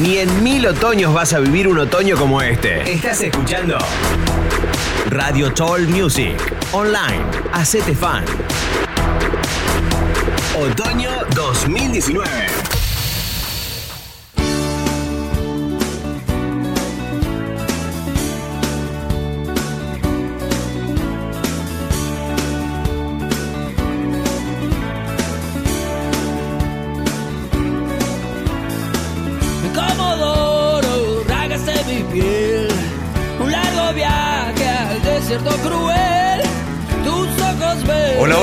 Ni en mil otoños vas a vivir un otoño como este. Estás escuchando Radio Toll Music. Online. Hacete fan. Otoño 2019.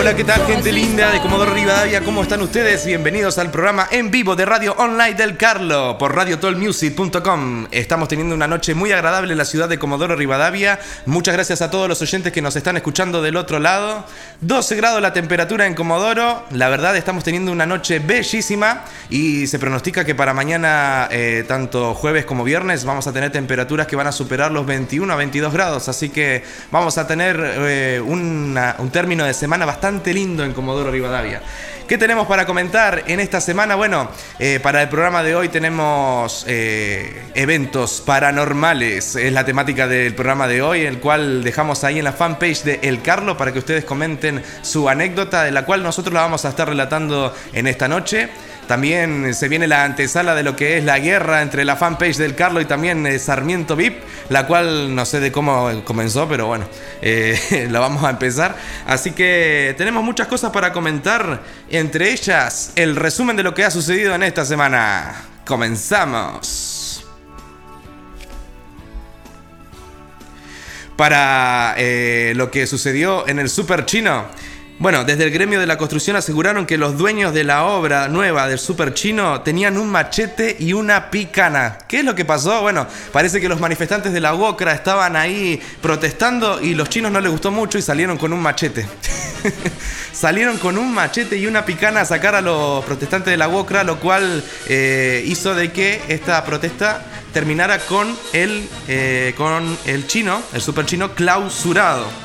Hola, ¿qué tal gente linda de Comodoro Rivadavia? ¿Cómo están ustedes? Bienvenidos al programa en vivo de Radio Online del Carlo por radiotollmusic.com. Estamos teniendo una noche muy agradable en la ciudad de Comodoro Rivadavia. Muchas gracias a todos los oyentes que nos están escuchando del otro lado. 12 grados la temperatura en Comodoro. La verdad, estamos teniendo una noche bellísima y se pronostica que para mañana, eh, tanto jueves como viernes, vamos a tener temperaturas que van a superar los 21 a 22 grados. Así que vamos a tener eh, una- un término de semana bastante lindo en Comodoro Rivadavia. ¿Qué tenemos para comentar en esta semana? Bueno, eh, para el programa de hoy tenemos eh, eventos paranormales. Es la temática del programa de hoy, el cual dejamos ahí en la fanpage de El Carlo para que ustedes comenten su anécdota, de la cual nosotros la vamos a estar relatando en esta noche. También se viene la antesala de lo que es la guerra entre la fanpage del Carlo y también eh, Sarmiento VIP, la cual no sé de cómo comenzó, pero bueno, eh, la vamos a empezar. Así que tenemos muchas cosas para comentar, entre ellas el resumen de lo que ha sucedido en esta semana. Comenzamos. para eh, lo que sucedió en el Super Chino. Bueno, desde el gremio de la construcción aseguraron que los dueños de la obra nueva del Super Chino tenían un machete y una picana. ¿Qué es lo que pasó? Bueno, parece que los manifestantes de la UOCRA estaban ahí protestando y los chinos no les gustó mucho y salieron con un machete. salieron con un machete y una picana a sacar a los protestantes de la UOCRA, lo cual eh, hizo de que esta protesta terminara con el, eh, con el chino, el super chino clausurado.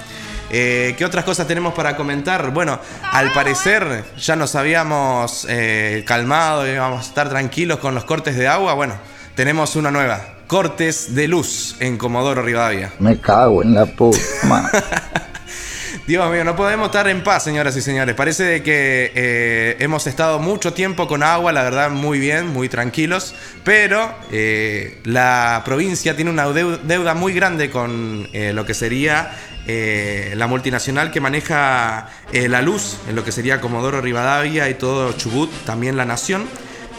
Eh, ¿Qué otras cosas tenemos para comentar? Bueno, al parecer ya nos habíamos eh, calmado y íbamos a estar tranquilos con los cortes de agua. Bueno, tenemos una nueva. Cortes de luz en Comodoro Rivadavia. Me cago en la puta. Dios mío, no podemos estar en paz, señoras y señores. Parece de que eh, hemos estado mucho tiempo con agua, la verdad, muy bien, muy tranquilos. Pero eh, la provincia tiene una deu- deuda muy grande con eh, lo que sería eh, la multinacional que maneja eh, la luz, en lo que sería Comodoro Rivadavia y todo Chubut, también la nación.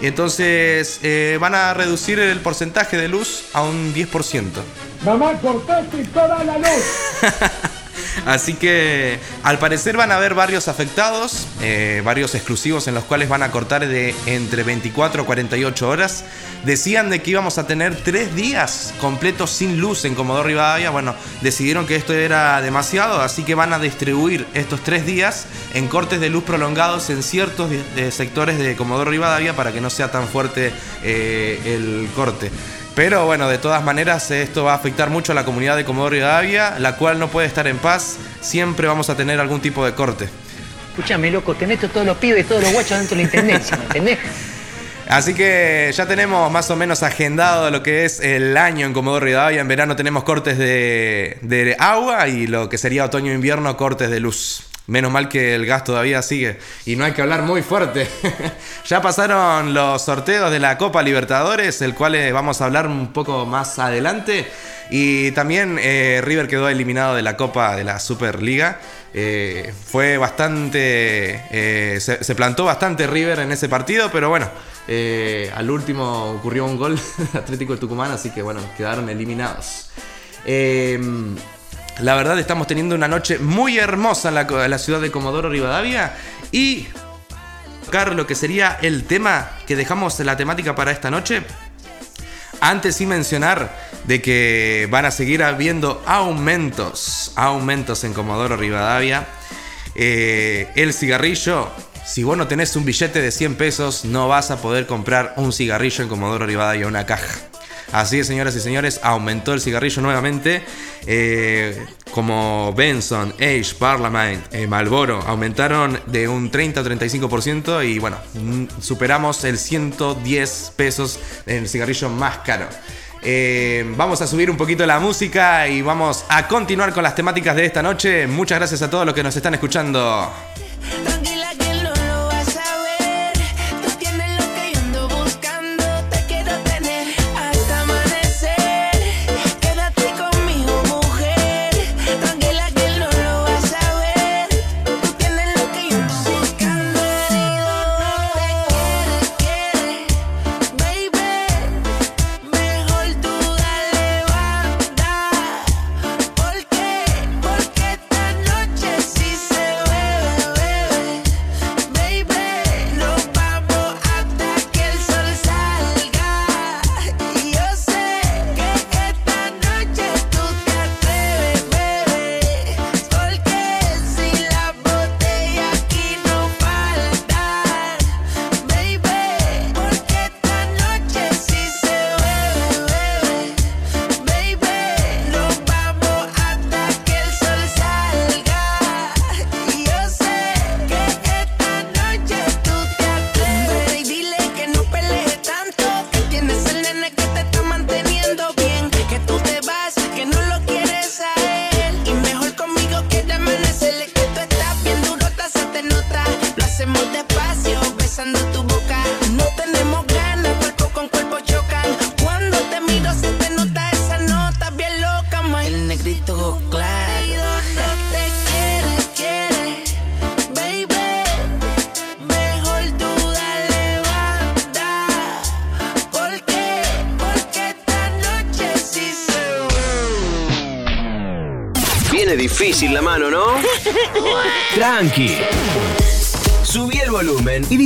Entonces eh, van a reducir el porcentaje de luz a un 10%. Mamá, cortaste toda la luz. Así que al parecer van a haber varios afectados, eh, varios exclusivos en los cuales van a cortar de entre 24 a 48 horas. Decían de que íbamos a tener tres días completos sin luz en Comodoro Rivadavia. Bueno, decidieron que esto era demasiado, así que van a distribuir estos tres días en cortes de luz prolongados en ciertos de sectores de Comodoro Rivadavia para que no sea tan fuerte eh, el corte. Pero bueno, de todas maneras esto va a afectar mucho a la comunidad de Comodoro Rivadavia, la cual no puede estar en paz. Siempre vamos a tener algún tipo de corte. Escúchame, loco, tenés todos los pibes y todos los guachos dentro de la intendencia, ¿me entendés? Así que ya tenemos más o menos agendado lo que es el año en Comodoro Rivadavia. En verano tenemos cortes de, de agua y lo que sería otoño e invierno cortes de luz. Menos mal que el gas todavía sigue y no hay que hablar muy fuerte. ya pasaron los sorteos de la Copa Libertadores, el cual eh, vamos a hablar un poco más adelante. Y también eh, River quedó eliminado de la Copa de la Superliga. Eh, fue bastante. se, plantó bastante River en ese partido, pero bueno, al último ocurrió un gol Atlético de Tucumán, así que bueno, quedaron eliminados. Eh, la verdad, estamos teniendo una noche muy hermosa en la, ciudad de Comodoro Rivadavia y. tocar lo que sería el tema que dejamos la temática para esta noche. Antes sí mencionar de que van a seguir habiendo aumentos, aumentos en Comodoro Rivadavia. Eh, el cigarrillo, si vos no tenés un billete de 100 pesos, no vas a poder comprar un cigarrillo en Comodoro Rivadavia, una caja. Así es, señoras y señores, aumentó el cigarrillo nuevamente. Eh, como Benson, Age, Parliament, eh, Malboro aumentaron de un 30 o 35% y bueno, mm, superamos el 110 pesos en el cigarrillo más caro. Eh, vamos a subir un poquito la música y vamos a continuar con las temáticas de esta noche. Muchas gracias a todos los que nos están escuchando.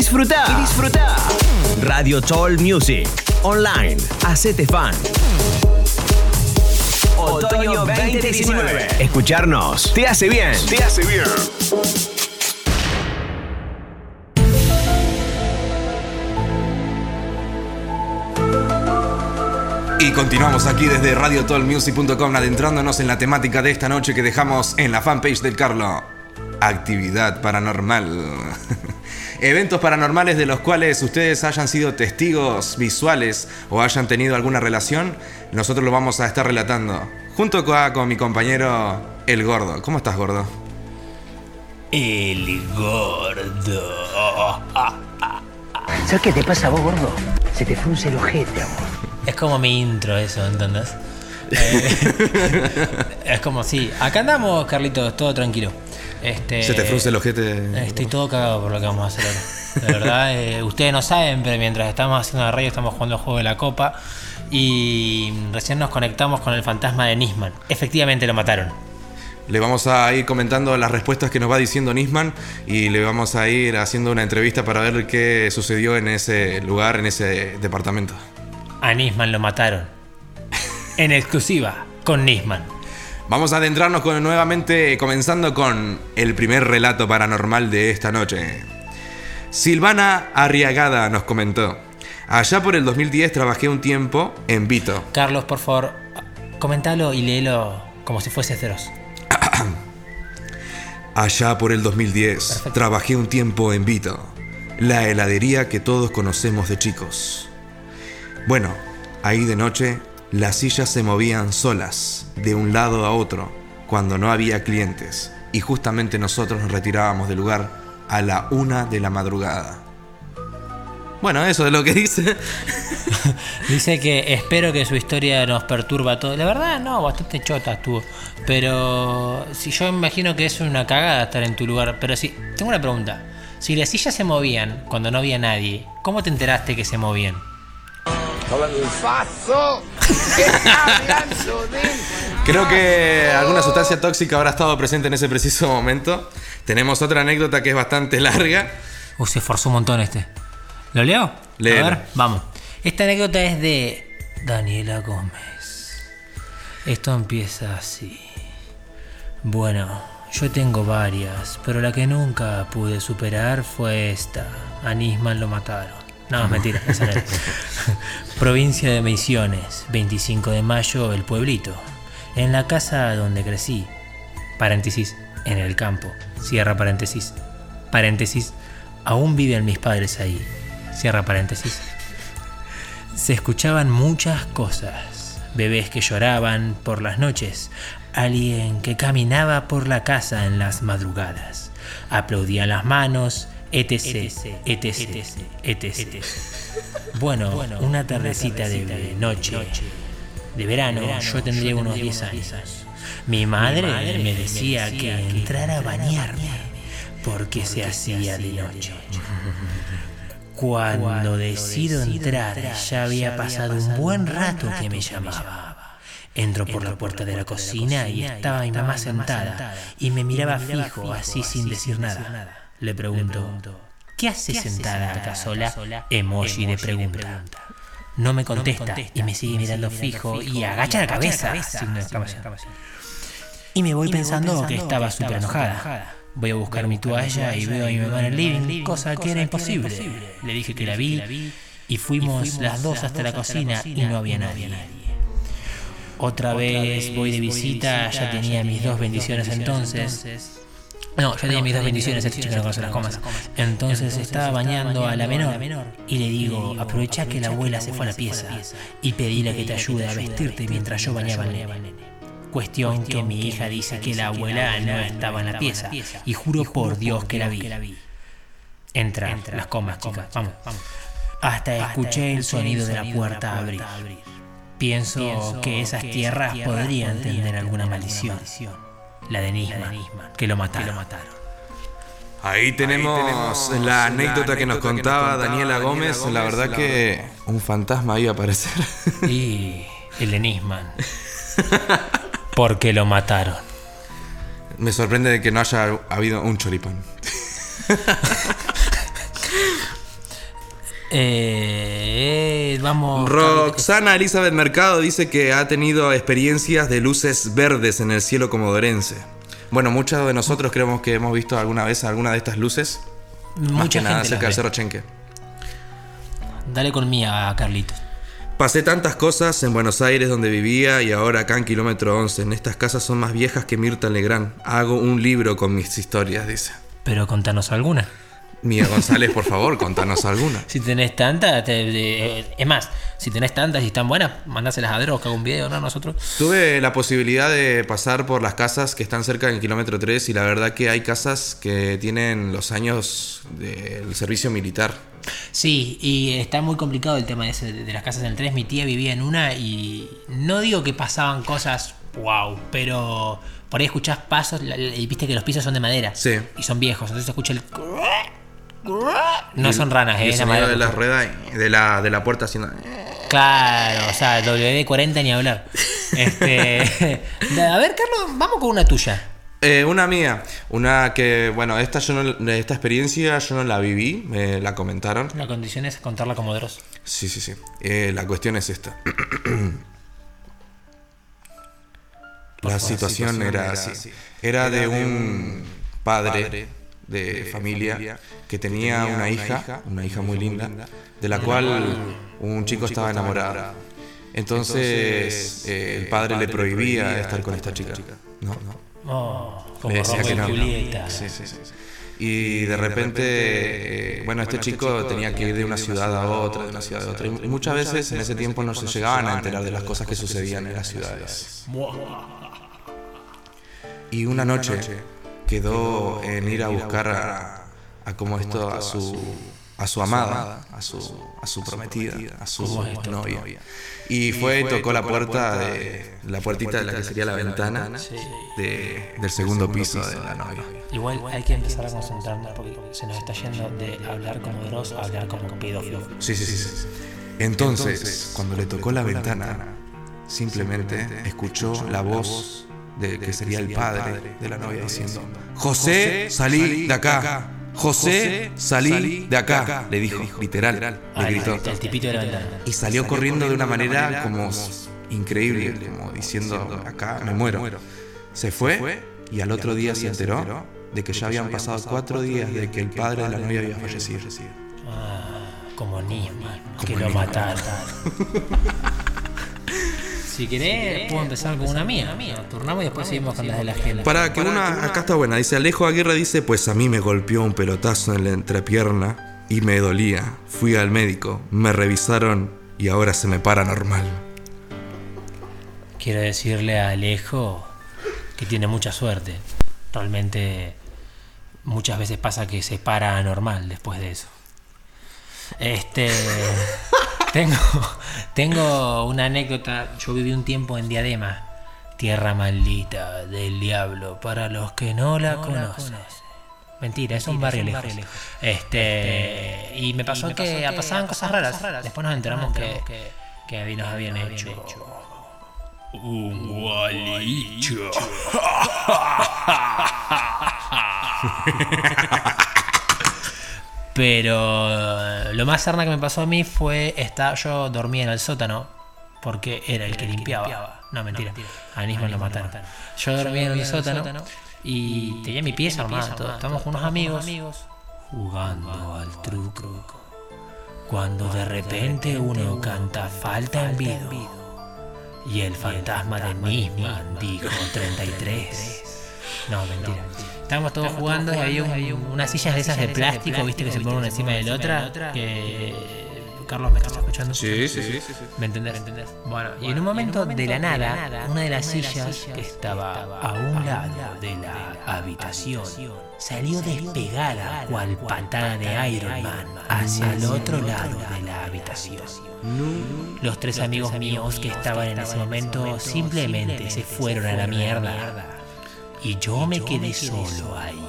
Disfruta. Y disfruta. Radio Toll Music. Online. Hacete fan. Otoño 2019. Escucharnos te hace bien. Te hace bien. Y continuamos aquí desde RadioTollMusic.com adentrándonos en la temática de esta noche que dejamos en la fanpage del Carlo. Actividad paranormal. Eventos paranormales de los cuales ustedes hayan sido testigos visuales o hayan tenido alguna relación, nosotros lo vamos a estar relatando. Junto con, con mi compañero El Gordo. ¿Cómo estás, Gordo? El gordo. ¿Sabes qué te pasa a vos, gordo? Se te frunce el ojete, amor. Es como mi intro eso, ¿entendés? Eh, es como, sí, acá andamos, Carlitos, todo tranquilo. Este, Se te frunce el ojete. Estoy todo cagado por lo que vamos a hacer ahora. De verdad, eh, ustedes no saben, pero mientras estamos haciendo la radio estamos jugando el juego de la copa y recién nos conectamos con el fantasma de Nisman. Efectivamente lo mataron. Le vamos a ir comentando las respuestas que nos va diciendo Nisman y le vamos a ir haciendo una entrevista para ver qué sucedió en ese lugar, en ese departamento. A Nisman lo mataron. En exclusiva, con Nisman. Vamos a adentrarnos con, nuevamente, comenzando con el primer relato paranormal de esta noche. Silvana Arriagada nos comentó. Allá por el 2010 trabajé un tiempo en Vito. Carlos, por favor, comentalo y léelo como si fuese feroz. Allá por el 2010 trabajé un tiempo en Vito, la heladería que todos conocemos de chicos. Bueno, ahí de noche las sillas se movían solas, de un lado a otro, cuando no había clientes, y justamente nosotros nos retirábamos del lugar a la una de la madrugada. Bueno, eso es lo que dice. Dice que espero que su historia nos perturba a todos. La verdad, no, bastante chota estuvo. Pero si yo imagino que es una cagada estar en tu lugar. Pero si, tengo una pregunta. Si las sillas se movían cuando no había nadie, ¿cómo te enteraste que se movían? Creo que alguna sustancia tóxica habrá estado presente en ese preciso momento. Tenemos otra anécdota que es bastante larga. Uh, se esforzó un montón este. ¿Lo leo? Léelo. A ver, vamos. Esta anécdota es de Daniela Gómez. Esto empieza así. Bueno, yo tengo varias, pero la que nunca pude superar fue esta. A Nisman lo mataron. No, mentira, esa no. Provincia de Misiones, 25 de mayo, el pueblito. En la casa donde crecí, Paréntesis, en el campo. Cierra paréntesis. Paréntesis, aún viven mis padres ahí. Cierra paréntesis. Se escuchaban muchas cosas. Bebés que lloraban por las noches. Alguien que caminaba por la casa en las madrugadas. Aplaudían las manos, etc, etc, etc. Bueno, una tardecita de noche, de verano, yo tendría unos 10 años. Mi madre me decía que entrara a bañarme porque se hacía de noche. Cuando decido entrar, ya había pasado un buen rato que me llamaba. Entro por la puerta de la cocina y estaba mi mamá sentada y me miraba fijo, así sin decir nada. Le pregunto, ¿qué hace sentada acá sola? Emoji de pregunta. No me contesta y me sigue mirando fijo y agacha la cabeza. signo de exclamación. Y me voy pensando que estaba súper enojada. Voy a buscar mi toalla y veo a mi mamá en el living, cosa que era imposible. Le dije que la vi y fuimos las dos hasta la cocina y no había nadie. Otra vez voy de visita, ya tenía mis dos bendiciones entonces. No, yo tenía mis dos bendiciones, este chico no conoce las comas. Entonces estaba bañando a la menor y le digo, aprovecha que la abuela se fue a la pieza y pedíle que te ayude a vestirte mientras yo bañaba al nene. Cuestión que mi hija dice que la abuela no estaba en la pieza y juro por Dios que la vi. Entra, las comas, chicas, vamos. Hasta escuché el sonido de la puerta abrir. Pienso que esas tierras podrían tener alguna maldición. La de Nisman, que lo mataron. Ahí tenemos la anécdota que nos contaba Daniela Gómez. La verdad que un fantasma iba a aparecer. Y el de Nisman. Porque lo mataron. Me sorprende de que no haya habido un choripán. Eh, vamos. Roxana Elizabeth Mercado dice que ha tenido experiencias de luces verdes en el cielo comodorense. Bueno, muchos de nosotros creemos que hemos visto alguna vez alguna de estas luces. Más Mucha nada gente cerca del. Cerro Chenque. Dale con mía Carlitos. Pasé tantas cosas en Buenos Aires donde vivía y ahora acá en Kilómetro 11. En estas casas son más viejas que Mirta Legrand. Hago un libro con mis historias, dice. Pero contanos alguna. Mía González, por favor, contanos alguna. Si tenés tantas, eh, es más, si tenés tantas y están buenas, mandáselas a Droga, que haga un video, ¿no? Nosotros. Tuve la posibilidad de pasar por las casas que están cerca del kilómetro 3 y la verdad que hay casas que tienen los años del servicio militar. Sí, y está muy complicado el tema ese de, las casas en el 3. Mi tía vivía en una y no digo que pasaban cosas wow, pero por ahí escuchás pasos y viste que los pisos son de madera. Sí. Y son viejos, entonces se escucha el... No son ranas, eh, el sonido de la rueda y de la, de la puerta haciendo... Claro, o sea, WD-40 ni hablar. Este, a ver, Carlos, vamos con una tuya. Eh, una mía, una que, bueno, esta, yo no- esta experiencia yo no la viví, me la comentaron. La condición es contarla como Dross. Sí, sí, sí. Eh, la cuestión es esta. la situación era así. Era de un padre de familia que tenía una hija, una hija muy linda, de la cual un chico estaba enamorado. Entonces eh, el padre le prohibía estar con esta chica. No, no. Oh, como Le decía que y no. Julieta. Sí, sí, sí. Y de repente, eh, bueno, este chico tenía que ir de una ciudad a otra, de una ciudad a otra. Y muchas veces en ese tiempo no se llegaban a enterar de las cosas que sucedían en las ciudades. Y una noche quedó en ir a buscar a, a como esto, a su, a su amada, a su, a su prometida, a su novia. Y fue y tocó la puerta de la puertita de la que sería la ventana de- del segundo piso de la novia. Igual hay que empezar a concentrarnos porque se nos está yendo de hablar como Dross a hablar como pedófilo. Sí, sí, sí, sí. Entonces, cuando le tocó la ventana, simplemente escuchó la voz de que sería el padre de la novia diciendo: José, salí de acá. José, salí de acá. Le dijo, literal, le Ah, el, gritó. Y salió corriendo de una manera como increíble, como diciendo: Acá me muero. Se fue y al otro día se enteró de que ya habían pasado cuatro días de que el padre de la novia había fallecido. Como Nisman, Como que lo mataron. Si querés, puedo empezar con una mía. Nos turnamos y después seguimos con las de la gente. Para que una, acá está buena. Dice Alejo Aguirre dice, pues a mí me golpeó un pelotazo en la entrepierna y me dolía. Fui al médico, me revisaron y ahora se me para normal. Quiero decirle a Alejo que tiene mucha suerte. Realmente muchas veces pasa que se para anormal después de eso. Este tengo tengo una anécdota. Yo viví un tiempo en Diadema, tierra maldita del diablo para los que no la conocen. Mentira, es un barrio lejos. Este y me pasó que pasaban cosas raras. Después nos enteramos que que nos habían hecho un gualicho. Pero eh, lo más cerna que me pasó a mí fue estar, yo dormía en el sótano porque era el que limpiaba. No, mentira. A Nisman lo mataron. Yo dormía en el sótano y tenía mi pieza armada. todo. Estábamos con unos amigos jugando al truco. Cuando de repente uno canta falta en vido y el fantasma de Nisman dijo 33. No, mentira. Estábamos todos jugando y había un- unas sillas de esas de plástico, viste, que se ponen una encima de la otra. Que. Carlos, ¿me estás escuchando? Sí, sí, sí, sí, sí. ¿Me entendés? Bueno, y en un momento de la nada, una de las sillas que estaba a un lado de la habitación salió despegada cual patada de Iron Man hacia el otro lado de la habitación. Los tres amigos míos que estaban en ese momento simplemente se fueron a la mierda. Y yo me quedé solo ahí.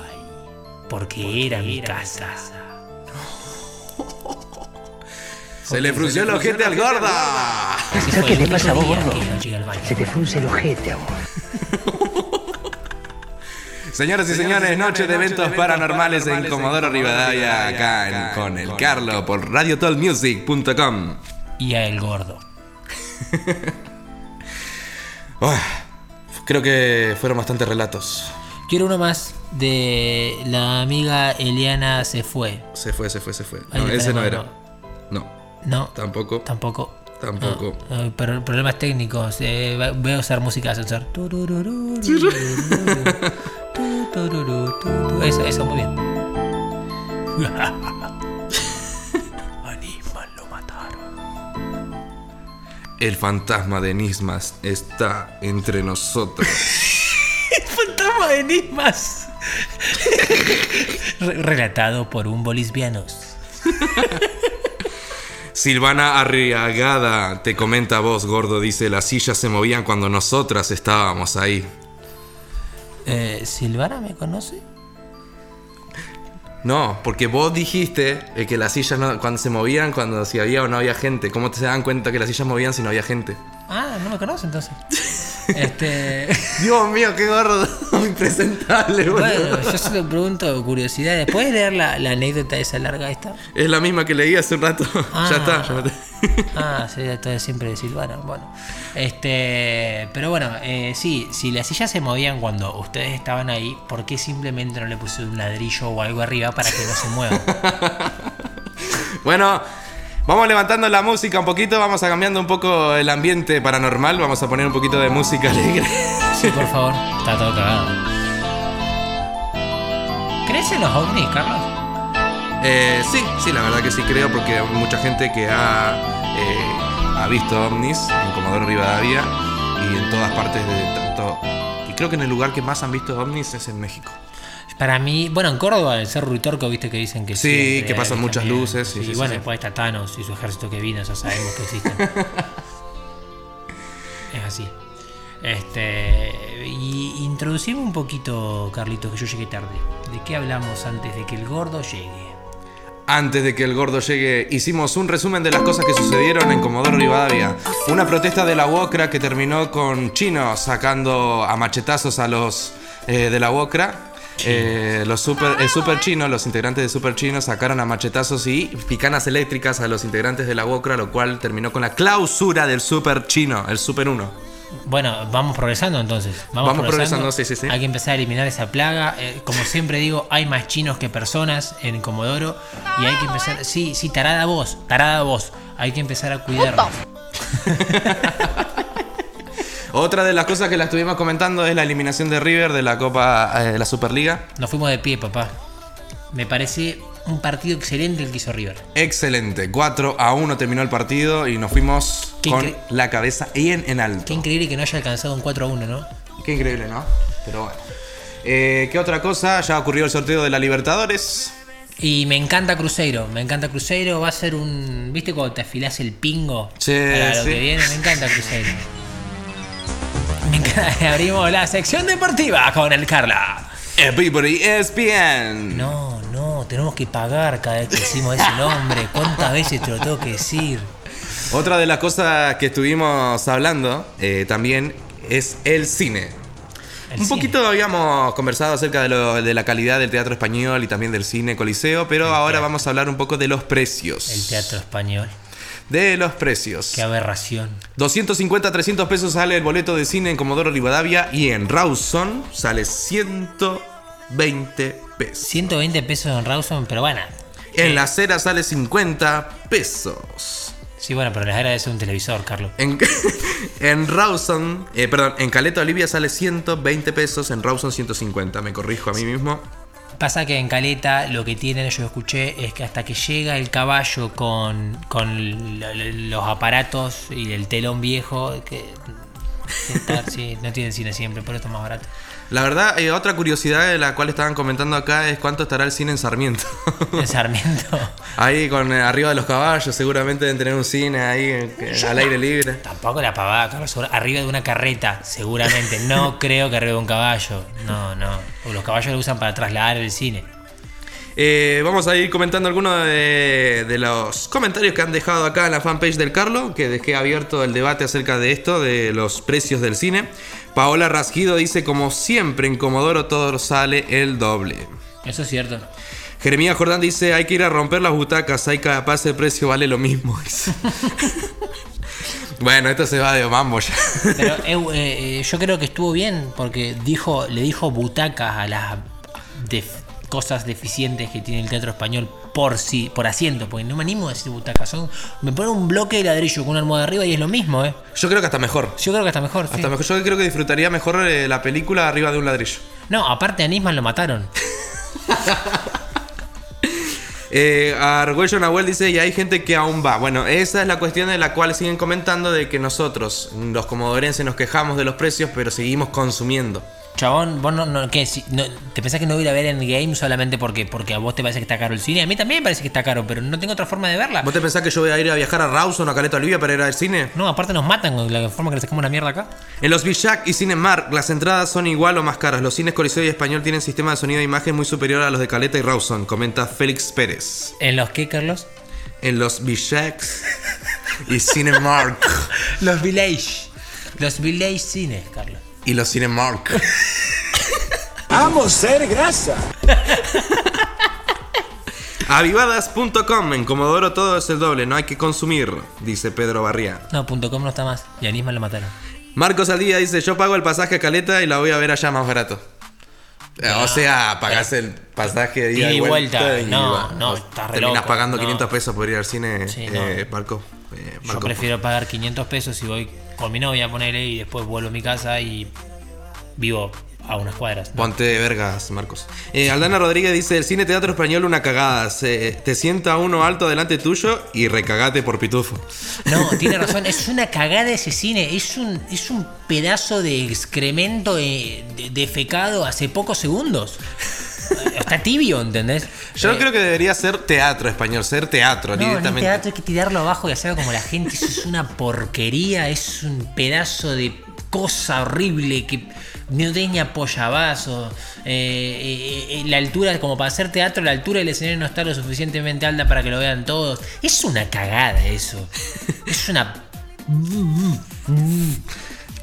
Porque era mi casa. Se le frunció el ojete al gorda. Ese ¿Sabes fue qué te pasa a vos, gordo? Se te frunce el ojete a vos. Señoras y señores, noche de eventos paranormales en Comodoro Rivadavia, acá en- con el Carlo por radiotolmusic.com. Y a el gordo. Ah, creo que fueron bastantes relatos. Quiero uno más de la amiga Eliana se fue. Se fue, se fue, se fue. Ahí No, ese no era. No, No, tampoco. tampoco. Tampoco. No, eh, pero problemas técnicos. eh, voy a usar música de ascensor. Eso, eso, muy bien. El fantasma de Nismas está entre nosotros. Fantasma de Nismas. Re- Relatado por un bolisbianos. Silvana Arriagada te comenta a vos, gordo. Dice: Las sillas se movían cuando nosotras estábamos ahí. Eh, ¿Silvana me conoce? No, porque vos dijiste eh, que las sillas no- cuando se movían, cuando si había o no había gente. ¿Cómo te se dan cuenta que las sillas movían si no había gente? Ah, no me conoce entonces. Este. Dios mío, qué gordo. Impresentable, boludo. Bueno, yo solo pregunto curiosidad. ¿Puedes leer la, la anécdota esa larga esta? Es la misma que leí hace un rato. Ah. ya está, ya maté. Ah, sí, esto es siempre de Silvana. Bueno, este. Pero bueno, eh, sí, si las sillas se movían cuando ustedes estaban ahí, ¿por qué simplemente no le puse un ladrillo o algo arriba para que no se muevan? Bueno, vamos levantando la música un poquito, vamos a cambiando un poco el ambiente paranormal, vamos a poner un poquito de música alegre. Sí, por favor, está todo cagado. ¿Crees en los ovnis, Carlos? Eh, sí, sí, la verdad que sí creo, porque hay mucha gente que ha, eh, ha visto ovnis en Comodoro Rivadavia y en todas partes de tanto... Y creo que en el lugar que más han visto ovnis es en México. Para mí, bueno, en Córdoba, el Cerro Ritorco, viste que dicen que Sí, que pasan muchas también. luces, sí, y sí, bueno, sí. después está Thanos y su ejército que vino, ya sabemos que existen. es así. Este. Y introducime un poquito, Carlitos, que yo llegué tarde. ¿De qué hablamos antes de que el gordo llegue? Antes de que el gordo llegue, hicimos un resumen de las cosas que sucedieron en Comodoro Rivadavia. Una protesta de la UOCRA que terminó con chinos sacando a machetazos a los eh, de la UOCRA. Eh, los super, el super chino, los integrantes de super chino sacaron a machetazos y picanas eléctricas a los integrantes de la UOCRA, lo cual terminó con la clausura del super chino, el super 1. Bueno, vamos progresando entonces. Vamos, Vamos progresando, sí, sí, sí. Hay que empezar a eliminar esa plaga. Eh, como siempre digo, hay más chinos que personas en Comodoro. Y hay que empezar. Sí, sí, tarada vos, tarada vos. Hay que empezar a cuidarnos. Otra de las cosas que la estuvimos comentando es la eliminación de River de la Copa eh, de la Superliga. Nos fuimos de pie, papá. Me parece un partido excelente el que hizo River. Excelente. 4 a 1 terminó el partido y nos fuimos Qué con incre- la cabeza bien en alto. Qué increíble que no haya alcanzado un 4 a 1, ¿no? Qué increíble, ¿no? Pero bueno. Eh, ¿Qué otra cosa? Ya ocurrió el sorteo de la Libertadores. Y me encanta Cruzeiro, me encanta Cruzeiro, va a ser un... ¿Viste cuando te afilás el pingo? Sí, Para lo sí. que viene, me encanta Cruzeiro. Abrimos la sección deportiva con el Carla. Everybody ESPN. No, no, tenemos que pagar cada vez que decimos ese nombre. ¿Cuántas veces te lo tengo que decir? Otra de las cosas que estuvimos hablando eh, también es el cine. El Un cine. poquito habíamos conversado acerca de, lo- de la calidad del teatro español y también del cine coliseo, pero ahora teatro. vamos a hablar un poco de los precios. El teatro español. De los precios. Qué aberración. 250, 300 pesos sale el boleto de cine en Comodoro Rivadavia y en Rawson sale 120 pesos. 120 pesos en Rawson, pero bueno. En la acera sale 50 pesos. Sí, bueno, pero les agradece un televisor, Carlos. En, en Rawson, eh, perdón, en Caleta Olivia sale 120 pesos, en Rawson 150, me corrijo a mí mismo. Pasa que en Caleta lo que tienen, yo escuché, es que hasta que llega el caballo con, con los aparatos y el telón viejo, que, sí, no tienen cine siempre, por eso es más barato. La verdad, eh, otra curiosidad de la cual estaban comentando acá es cuánto estará el cine en Sarmiento. En Sarmiento. ahí con eh, arriba de los caballos, seguramente deben tener un cine ahí eh, al aire libre. Tampoco la pavada, Carlos, arriba de una carreta, seguramente. No creo que arriba de un caballo. No, no. Los caballos lo usan para trasladar el cine. Eh, vamos a ir comentando algunos de, de los comentarios que han dejado acá en la fanpage del Carlo, que dejé abierto el debate acerca de esto, de los precios del cine. Paola Rasquido dice, como siempre en Comodoro todo sale el doble. Eso es cierto. Jeremías Jordán dice, hay que ir a romper las butacas, hay capaz el precio vale lo mismo. bueno, esto se va de mambo ya. Pero eh, eh, yo creo que estuvo bien porque dijo, le dijo butacas a las cosas deficientes que tiene el teatro español por sí, por asiento, porque no me animo a decir butacas. Son, me ponen un bloque de ladrillo con una almohada arriba y es lo mismo, ¿eh? Yo creo que hasta mejor. Yo creo que hasta mejor. sí. Hasta mejor. Yo creo que disfrutaría mejor eh, la película arriba de un ladrillo. No, aparte a Nisman lo mataron. Eh, Argüello Nahuel dice, y hay gente que aún va. Bueno, esa es la cuestión de la cual siguen comentando de que nosotros, los comodorenses, nos quejamos de los precios, pero seguimos consumiendo. Chabón, vos no, no, ¿qué? Si- no- ¿te pensás que no voy a ir a ver en game solamente porque, porque a vos te parece que está caro el cine? A mí también me parece que está caro, pero no tengo otra forma de verla. ¿Vos te pensás que yo voy a ir a viajar a Rawson o a Caleta Olivia para ir al cine? No, aparte nos matan con la forma que le sacamos una mierda acá. En los Villac y Cinemark, las entradas son igual o más caras. Los cines Coliseo y Español tienen sistema de sonido e imagen muy superior a los de Caleta y Rawson, comenta Félix Pérez. ¿En los qué, Carlos? En los Villac y Cinemark. Los Village. Los Village Cines, Carlos. Y los Cinemark. Vamos a ser grasa. Avivadas.com, en Comodoro todo es el doble, no hay que consumir, dice Pedro Barría. No, punto .com no está más. Y a Nisman lo mataron. Marcos Aldía dice, yo pago el pasaje a Caleta y la voy a ver allá más barato. Eh, o sea, pagás el pasaje de ida y y vuelta. vuelta. y No, va- no, estás re Terminas loco. pagando No. 500 pesos por ir al cine, Sí, eh, no. Marco. eh, Yo Marco. prefiero pagar 500 pesos y voy con mi novia a ponerle y después vuelvo a mi casa y vivo a unas cuadras. ¿no? Ponte vergas, Marcos. Eh, Aldana Rodríguez dice, el cine teatro español una cagada. Se- te sienta uno alto delante tuyo y recagate por pitufo. No, tiene razón, es una cagada ese cine, es un, es un pedazo de excremento eh, de- defecado hace pocos segundos. Está tibio, ¿entendés? Yo Eh, creo que debería ser teatro español, ser teatro No, directamente. teatro hay que tirarlo abajo y hacerlo como la gente. Eso es una porquería, es un pedazo de cosa horrible que no tenía apoyabazo. Eh, eh, eh, la altura, como para hacer teatro, la altura del escenario no está lo suficientemente alta para que lo vean todos. Es una cagada eso. Es una.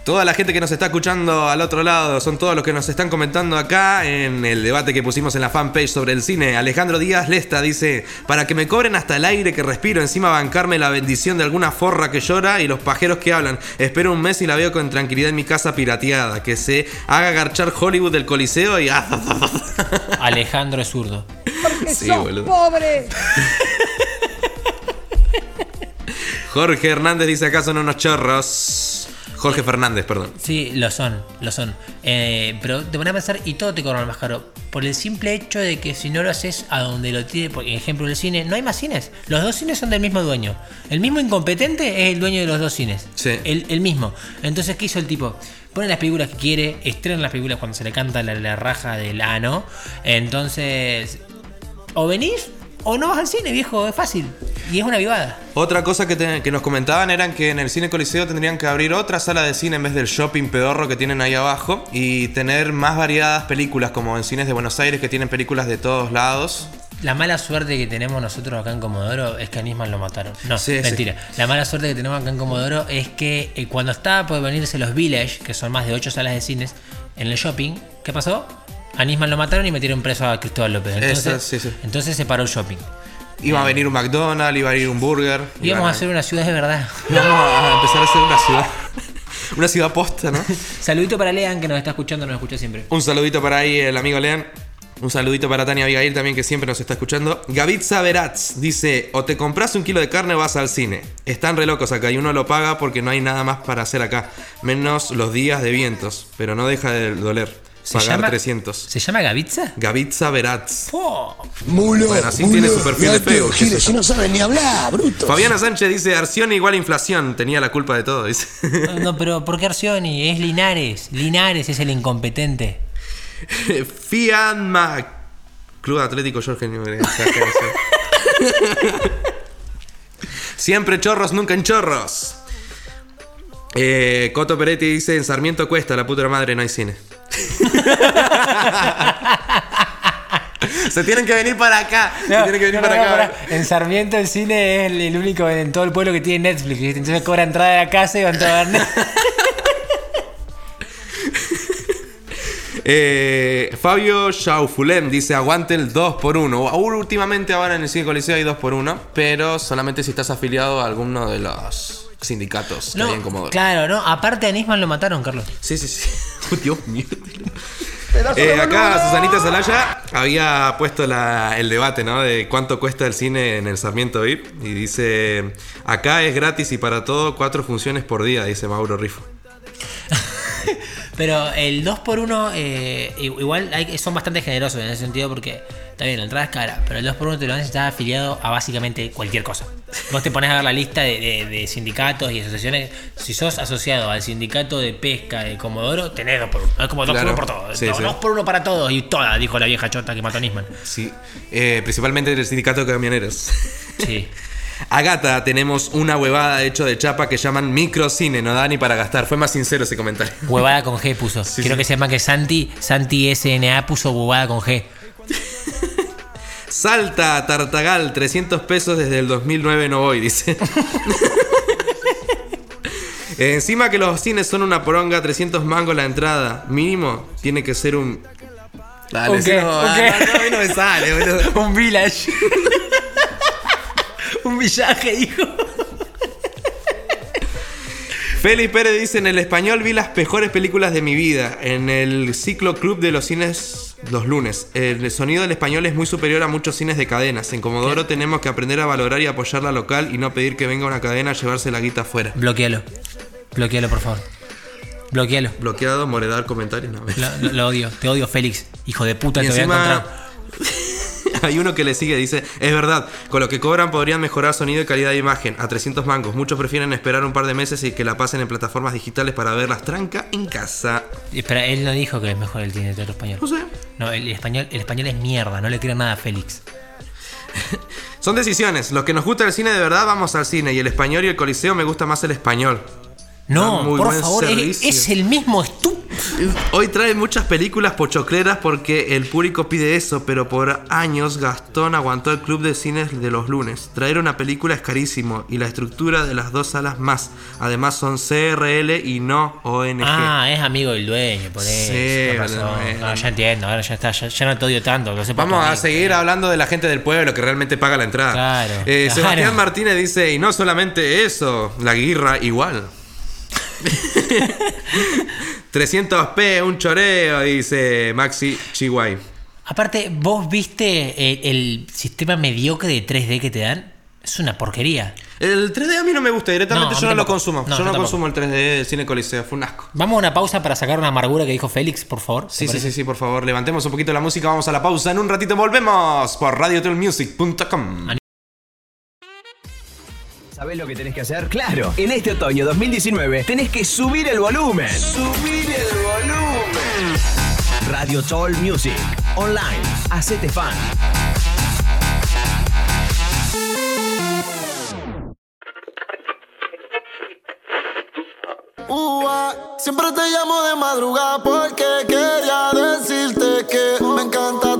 Toda la gente que nos está escuchando al otro lado son todos los que nos están comentando acá en el debate que pusimos en la fanpage sobre el cine. Alejandro Díaz Lesta dice, para que me cobren hasta el aire que respiro, encima bancarme la bendición de alguna forra que llora y los pajeros que hablan. Espero un mes y la veo con tranquilidad en mi casa pirateada. Que se haga garchar Hollywood del Coliseo y... Alejandro es zurdo. Sí, boludo. Jorge Hernández dice acá son unos chorros. Jorge Fernández, perdón. Sí, lo son, lo son. Eh, pero te pones a pensar y todo te cobran más caro. Por el simple hecho de que si no lo haces a donde lo tiene, por ejemplo, el cine, no hay más cines. Los dos cines son del mismo dueño. El mismo incompetente es el dueño de los dos cines. Sí. El, el mismo. Entonces, ¿qué hizo el tipo? Pone las películas que quiere, estrena las películas cuando se le canta la, la raja del ano. Entonces, o venís o no vas al cine, viejo, es fácil. Y es una vivada. Otra cosa que, te- que nos comentaban eran que en el cine Coliseo tendrían que abrir otra sala de cine en vez del shopping pedorro que tienen ahí abajo y tener más variadas películas como en cines de Buenos Aires que tienen películas de todos lados. La mala suerte que tenemos nosotros acá en Comodoro es que a Nisman lo mataron. No, Sí, sí. mentira. La mala suerte que tenemos acá en Comodoro es que eh, cuando estaba por venirse los Village, que son más de 8 salas de cines, en el shopping, ¿qué pasó? A Nisman lo mataron y metieron preso a Cristóbal López. Entonces, sí, sí. entonces se paró el shopping. Iba a venir un McDonald's, iba a ir un burger. Vamos a hacer una ciudad de verdad. Vamos a empezar a hacer una ciudad. Una ciudad posta, ¿no? Saludito para Lean que nos está escuchando, nos escucha siempre. Un saludito para ahí el amigo Lean. Un saludito para Tania Abigail también que siempre nos está escuchando. Gavitza Veratz dice, o te compras un kilo de carne o vas al cine. Están re locos acá y uno lo paga porque no hay nada más para hacer acá. Menos los días de vientos. Pero no deja de doler. ¿Se Pagar llama- 300. ¿Se llama Gavitza? Gavitza Veratz. Oh, Mulo, Bueno, así mulo, tiene su perfil de Giles, sé si no saben ni hablar, bruto. Fabiana Sánchez dice, Arción igual inflación. Tenía la culpa de todo, dice. no, pero ¿por qué Arcioni? Es Linares. Linares es el incompetente. Fianma. Club Atlético Jorge. Siempre chorros, nunca en chorros. Eh, Coto Peretti dice: En Sarmiento Cuesta, la puta madre, no hay cine. Se tienen que venir para acá. Se tienen que venir No, no, para no, acá. pará. En Sarmiento el cine es el, el único en todo el pueblo que tiene Netflix. ¿viste? Entonces cobra entrada de la casa y van todos a ver Netflix. Eh, Fabio Chaufulem dice: Aguante el 2x1. Últimamente, ahora en el cine Coliseo hay 2x1, pero solamente si estás afiliado a alguno de los sindicatos que hay en Comodoro. claro, no. Aparte a Nisman lo mataron, Carlos. Sí, sí, sí. Oh, Dios mío. Eh, acá Susanita Salaya había puesto la- el debate, ¿no? De cuánto cuesta el cine en el Sarmiento VIP. Y dice, acá es gratis y para todo cuatro funciones por día, dice Mauro Rifo. Pero el 2x1 eh, igual hay- son bastante generosos en ese sentido porque está bien, la entrada es cara, pero el 2x1 te lo dan si estás afiliado a básicamente cualquier cosa. Vos te pones a ver la lista de, de- de sindicatos y asociaciones. Si sos asociado al sindicato de pesca de Comodoro, tenés 2x1. Es como 2x1 Claro. por todo. Sí, No, sí. 2x1 para todos y toda, dijo la vieja chota que mató a Nisman. Sí. Eh, principalmente en el sindicato de camioneros. Sí. Agata, tenemos una huevada de hecho de chapa que llaman microcine, no da ni para gastar. Fue más sincero ese comentario. Huevada con G puso. Sí, Quiero sí. que sepan que Santi, Santi SNA puso huevada con G. Salta, Tartagal, 300 pesos desde el 2009 no voy, dice. Encima que los cines son una poronga, 300 mangos la entrada. Mínimo, tiene que ser un... Dale, no, no, no, a mí no me sale, boludo. Un village. Un villaje, hijo. Félix Pérez dice, en el español vi las mejores películas de mi vida, en el ciclo club de los cines los lunes. El sonido del español es muy superior a muchos cines de cadenas. En Comodoro tenemos que aprender a valorar y apoyar la local y no pedir que venga una cadena a llevarse la guita afuera. Bloquealo. Bloquealo, por favor. Bloquealo. Bloqueado, moredar, comentarios, no. Lo, lo- lo odio. Te odio, Félix. Hijo de puta, Y te voy a encima encontrar. hay uno que le sigue, dice, es verdad, con lo que cobran podrían mejorar sonido y calidad de imagen a 300 mangos. Muchos prefieren esperar un par de meses y que la pasen en plataformas digitales para verlas tranca en casa. Espera, él no dijo que es mejor el cine de teatro español. No sé. No, el español, el español es mierda, no le crean nada a Félix. Son decisiones. Los que nos gusta el cine de verdad vamos al cine y el español y el coliseo me gusta más el español. No, muy por favor, es, es el mismo estúpido. Hoy trae muchas películas pochocleras porque el público pide eso, pero por años Gastón aguantó el club de cines de los lunes. Traer una película es carísimo y la estructura de las dos salas más. Además son CRL y no ONG. Ah, es amigo del dueño, por eso. Sí, razón. No, ya entiendo, ahora ya está, ya, ya no te odio tanto. Lo Vamos a seguir hablando de la gente del pueblo que realmente paga la entrada. Claro, Eh, claro. Sebastián Martínez dice, y no solamente eso, la guirra igual. 300p, un choreo, dice Maxi Chihuay. Aparte, ¿vos viste el, el sistema mediocre de 3D que te dan? Es una porquería. El 3D a mí no me gusta, directamente No, yo no lo consumo. No, yo no tampoco. consumo el 3D de Cine Coliseo, fue un asco. Vamos a una pausa para sacar una amargura que dijo Félix, por favor. ¿te Sí, sí, sí, sí, por favor, levantemos un poquito la música, vamos a la pausa. En un ratito volvemos por radiotelmusic.com. ¿Sabés lo que tenés que hacer? Claro, en este otoño 2019 tenés que subir el volumen. Subir el volumen. Radio Soul Music. Online. Hacete fan. Ua, siempre te llamo de madrugada porque quería decirte que me encanta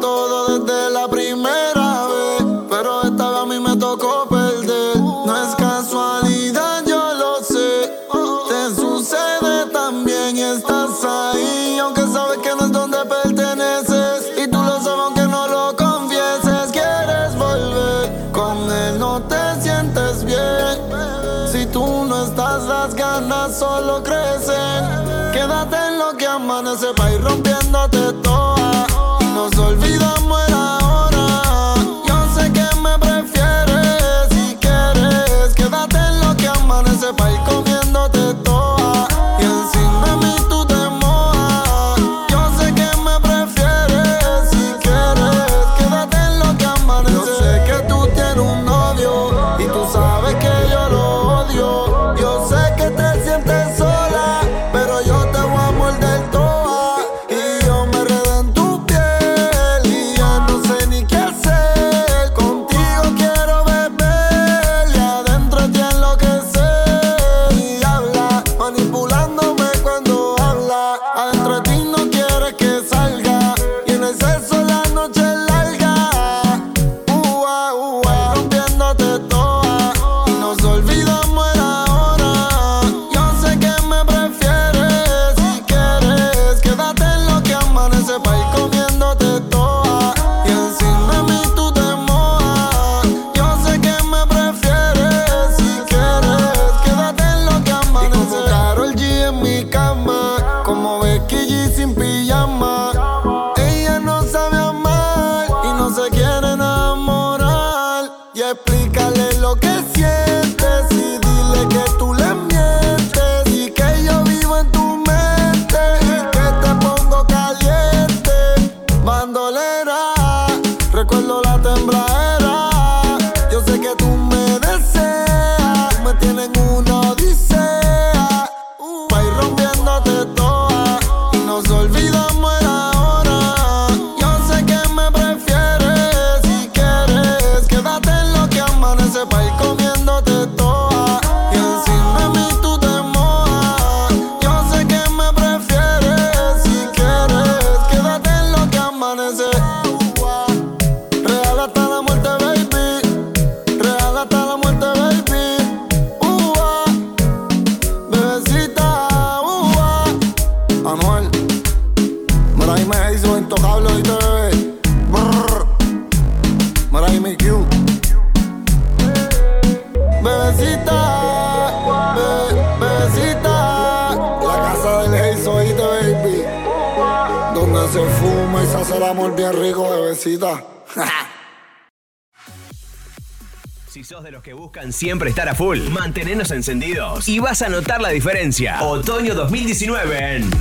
que buscan siempre estar a full, mantenernos encendidos y vas a notar la diferencia. Otoño 2019 en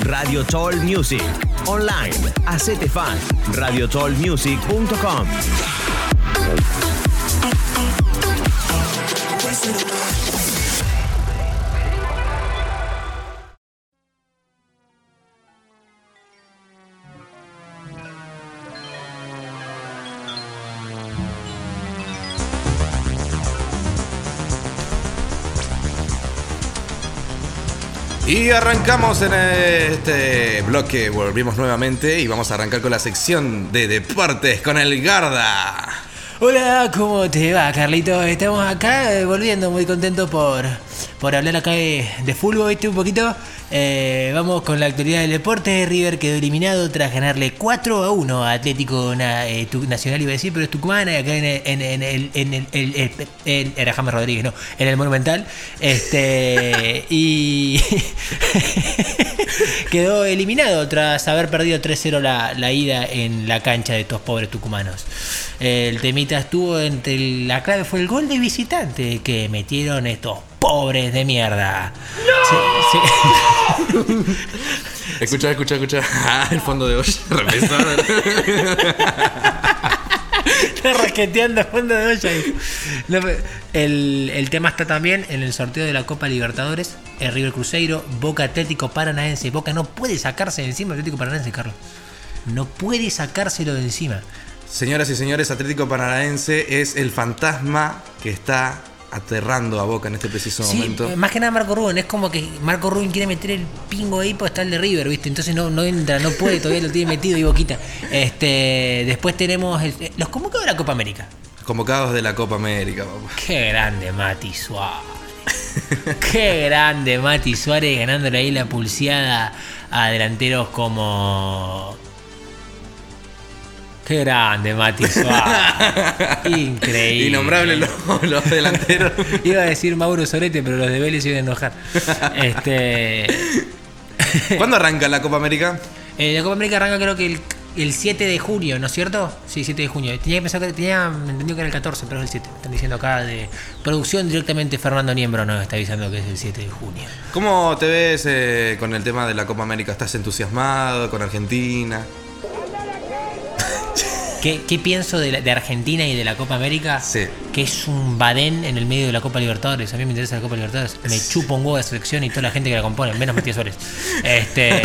Radio Toll Music. Online. Hacete fan. radiotollmusic.com. Y arrancamos en este bloque, volvimos nuevamente y vamos a arrancar con la sección de deportes con el Garda. Hola, ¿cómo te va, Carlito? Estamos acá eh, volviendo muy contentos por, por hablar acá de, de fútbol, ¿viste? Un poquito. Eh, vamos con la actualidad del deporte. River quedó eliminado tras ganarle 4 a 1 a Atlético Na- eh, Tu- Nacional, iba a decir, pero es Tucumán, acá en el, en, en el, en el- el- el- en- era James Rodríguez, no, en el Monumental. Este, y quedó eliminado tras haber perdido 3-0 la, la ida en la cancha de estos pobres tucumanos. El temita estuvo entre la clave fue el gol de visitante que metieron estos pobres de mierda. Sí, sí. Escucha, escucha, escucha. Ah, el fondo de olla. Está rasqueteando a fondo de olla. No, el, el tema está también en el sorteo de la Copa Libertadores. El River Cruzeiro, Boca Atlético Paranaense. Boca no puede sacarse de encima el Atlético Paranaense, Carlos. No puede sacárselo de encima. Señoras y señores, Atlético Paranaense es el fantasma que está aterrando a Boca en este preciso Sí, momento. eh, más que nada Marco Rubén, es como que Marco Rubén quiere meter el pingo ahí, pues está el de River, ¿viste? Entonces no, no entra, no puede, todavía lo tiene metido y boquita. Este, después tenemos el- los convocados de la Copa América. Convocados de la Copa América, papá. Qué grande Mati Suárez. Qué grande Mati Suárez ganándole ahí la pulseada a delanteros como. Qué grande Mati Suárez. Increíble. Innombrable los, los delanteros. Iba a decir Mauro Sorete, pero los de Vélez se iban a enojar. Este. ¿Cuándo arranca la Copa América? Eh, la Copa América arranca creo que el, el 7 de junio, ¿no es cierto? Sí, 7 de junio. Tenía que pensar que tenía entendido que era el 14, pero es el 7. Están diciendo acá de producción directamente Fernando Niembro nos está avisando que es el 7 de junio. ¿Cómo te ves eh, con el tema de la Copa América? ¿Estás entusiasmado con Argentina? ¿Qué, qué pienso de, la- de Argentina y de la Copa América? Sí. Que es un badén en el medio de la Copa Libertadores. A mí me interesa la Copa Libertadores. Me chupo un huevo de selección y toda la gente que la compone, menos Matías Suárez. Este.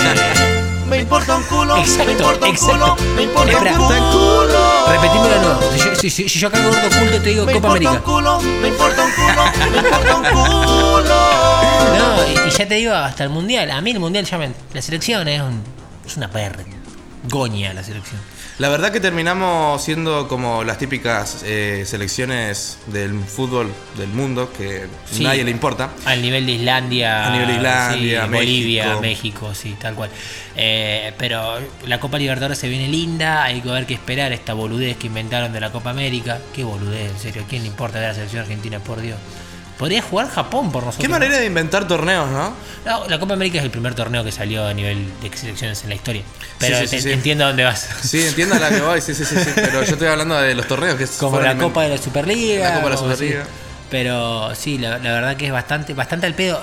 Me importa un culo, Exacto, me importa un exacto. culo, me importa Espera. un culo. Repetímelo de nuevo. Si yo, si- si- si yo acá gordo oculto te digo Me Copa importa un América. culo, me importa un culo, me importa un culo. No, y, y ya te digo, hasta el mundial. A mí el mundial ya me. La selección es, un, es una perra. Goña la selección. La verdad que terminamos siendo como las típicas eh, selecciones del fútbol del mundo que Sí. nadie le importa. Al nivel de Islandia. A nivel de Islandia, sí, Bolivia, México. Sí, tal cual. Eh, pero la Copa Libertadores se viene linda, hay que ver qué esperar. Esta boludez que inventaron de la Copa América. Qué boludez, en serio. ¿A quién le importa de la selección argentina, por Dios? Podría jugar Japón por nosotros. Qué manera de inventar torneos, ¿no? No, la Copa América es el primer torneo que salió a nivel de selecciones en la historia. Pero sí, sí, te- sí. entiendo a dónde vas. Sí, entiendo a la que voy, sí, sí, sí, sí. Pero yo estoy hablando de los torneos que Como la Copa de la Superliga. La Copa de la Superliga. Pero sí, la, la verdad que es bastante, bastante al pedo.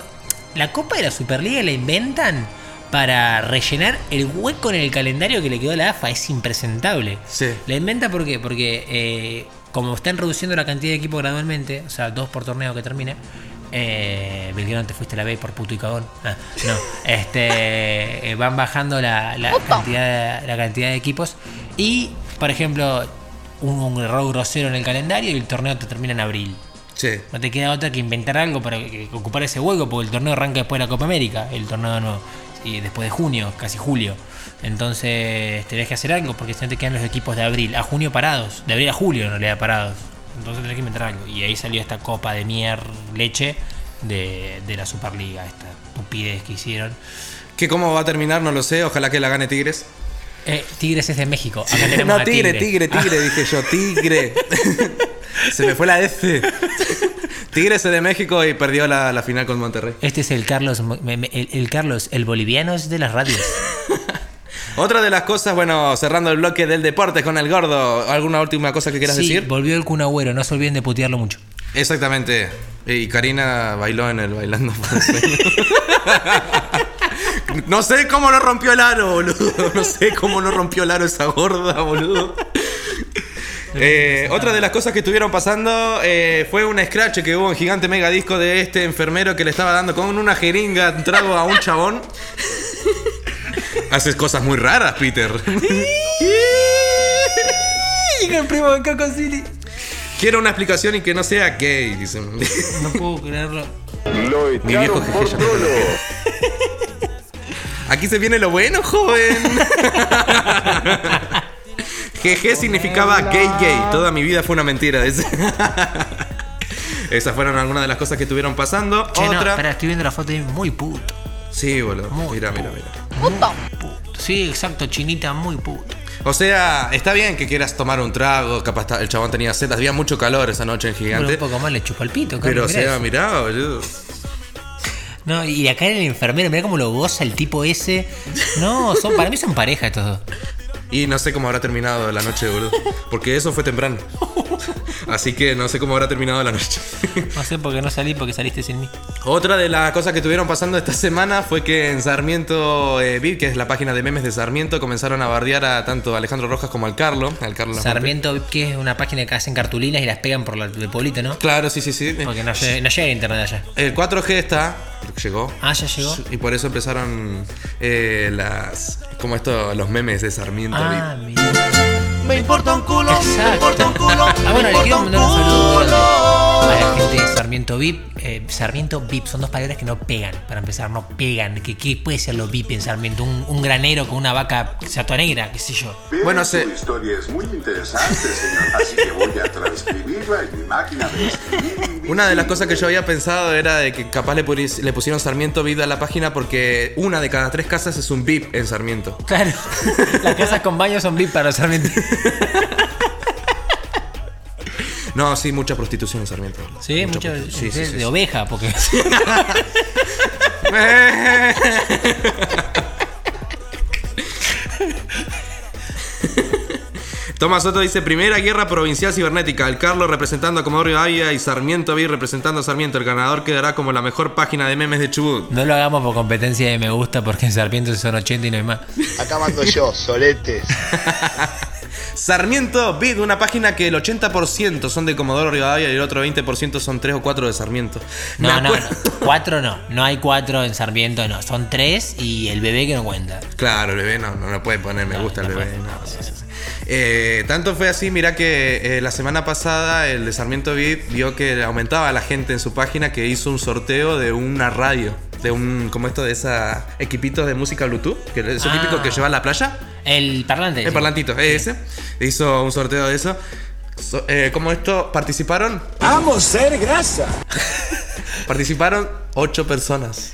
La Copa de la Superliga la inventan para rellenar el hueco en el calendario que le quedó a la AFA. Es impresentable. Sí. La inventa ¿por qué? porque eh, como están reduciendo la cantidad de equipos gradualmente, o sea, dos por torneo que termine. Eh, Belgrano, te fuiste a la B por puto y cagón. Ah, no, este, eh, van bajando la, la cantidad, de- la cantidad de equipos. Y, por ejemplo, un, un error grosero en el calendario y el torneo te termina en abril. Sí. No te queda otra que inventar algo para que- ocupar ese hueco, porque el torneo arranca después de la Copa América, el torneo nuevo, y después de junio, casi julio. Entonces tenés que hacer algo, porque si no te quedan los equipos de abril a junio parados, de abril a julio en realidad parados. Entonces tenés que inventar algo. Y ahí salió esta copa de mier leche de, de la Superliga, esta estupidez que hicieron. Que cómo va a terminar, no lo sé. Ojalá que la gane Tigres. Eh, Tigres es de México. Acá tenemos No, a tigre, tigre, tigre, dije yo, tigre. Se me fue la F. Tigres es de México y perdió la, la final con Monterrey. Este es el Carlos, el, el Carlos, el boliviano es de las radios. Otra de las cosas, bueno, cerrando el bloque del deporte con el gordo, ¿alguna última cosa que quieras Sí, decir? volvió el Kun Agüero, no se olviden de putearlo mucho. Exactamente. Y Karina bailó en el bailando por el sueño. No sé cómo no rompió el aro, boludo. No sé cómo no rompió el aro esa gorda, boludo. Eh, otra de las cosas que estuvieron pasando eh, fue un scratch que hubo en Gigante Mega Disco de este enfermero que le estaba dando con una jeringa un trago a un chabón. Haces cosas muy raras, Peter. el primo de Coco City. Quiero una explicación y que no sea gay, dicen. No puedo creerlo. Mi viejo jeje lo cree. Aquí se viene lo bueno, joven. Jeje significaba gay gay. Toda mi vida fue una mentira. dice. Esas fueron algunas de las cosas que estuvieron pasando. Che, no, Otra. espera, estoy viendo la foto y muy puto. Sí, boludo. Muy Mira, mira, mira. Puto. Sí, exacto, chinita muy puto. O sea, está bien que quieras tomar un trago, capaz el chabón tenía sed, había mucho calor esa noche en Bueno, Gigante. un poco más le chupa el pito, pero, o Carlos, mirá sea, eso. mirá, boludo. No, y acá el enfermero, mirá cómo lo goza el tipo ese. No, son, para mí son pareja estos dos. Y no sé cómo habrá terminado la noche, boludo. Porque eso fue temprano. Así que no sé cómo habrá terminado la noche. No sé por qué no salí, porque saliste sin mí. Otra de las cosas que estuvieron pasando esta semana fue que en Sarmiento eh, VIP, que es la página de memes de Sarmiento, comenzaron a bardear a tanto a Alejandro Rojas como al Carlo. Al Carlo. Sarmiento, que es una página que hacen cartulinas y las pegan por la, el pueblito, ¿no? Claro, sí, sí, sí. Porque no, llega- no llega internet allá. El 4G está, llegó. Ah, ya llegó. Y por eso empezaron eh, las. Como esto, los memes de Sarmiento Ah, mira. Me importa un culo, me Exacto. importa un culo. Ah, bueno, le quiero mandar un saludo a la gente de Sarmiento VIP. Eh, Sarmiento VIP son dos palabras que no pegan, para empezar, no pegan. ¿Qué, qué puede ser lo VIP en Sarmiento? Un, un granero con una vaca negra, qué sé yo. Bueno, se- Su historia es muy interesante, señor. Así que voy a transcribirla en mi máquina de escribir. Una de las cosas que yo había pensado era de que capaz le, le pusieron Sarmiento VIP a la página porque una de cada tres casas es un VIP en Sarmiento. Claro, las casas con baño son VIP para Sarmiento. No, sí, mucha prostitución en Sarmiento. Sí, sí, sí, de, sí, de sí. oveja, porque. Tomás Soto dice, primera guerra provincial cibernética, el Carlos representando a Comodoro Rivadavia y Sarmiento VIP representando a Sarmiento. El ganador quedará como la mejor página de memes de Chubut. No lo hagamos por competencia de me gusta, porque en Sarmiento son 80 y no hay más. Acá mando yo, soletes. Sarmiento VIP, una página que el 80% son de Comodoro Rivadavia y el otro 20% son 3 o 4 de Sarmiento. No, no, no. acuerdo- Cuatro no. No hay cuatro en Sarmiento, no. Son tres y el bebé que no cuenta. Claro, el bebé no, no, no puede poner me No, gusta no el bebé. puede. no, sí, sí, sí. Eh, tanto fue así, mira que eh, la semana pasada el de Sarmiento VIP vio que aumentaba la gente en su página que hizo un sorteo de una radio. De un, como esto de esa equipitos de música Bluetooth, que es Ah. típico que lleva a la playa. El parlante. El sí. parlantito, es ese. Hizo un sorteo de eso. So- eh, como esto, participaron, Amo ser grasa. participaron ocho personas.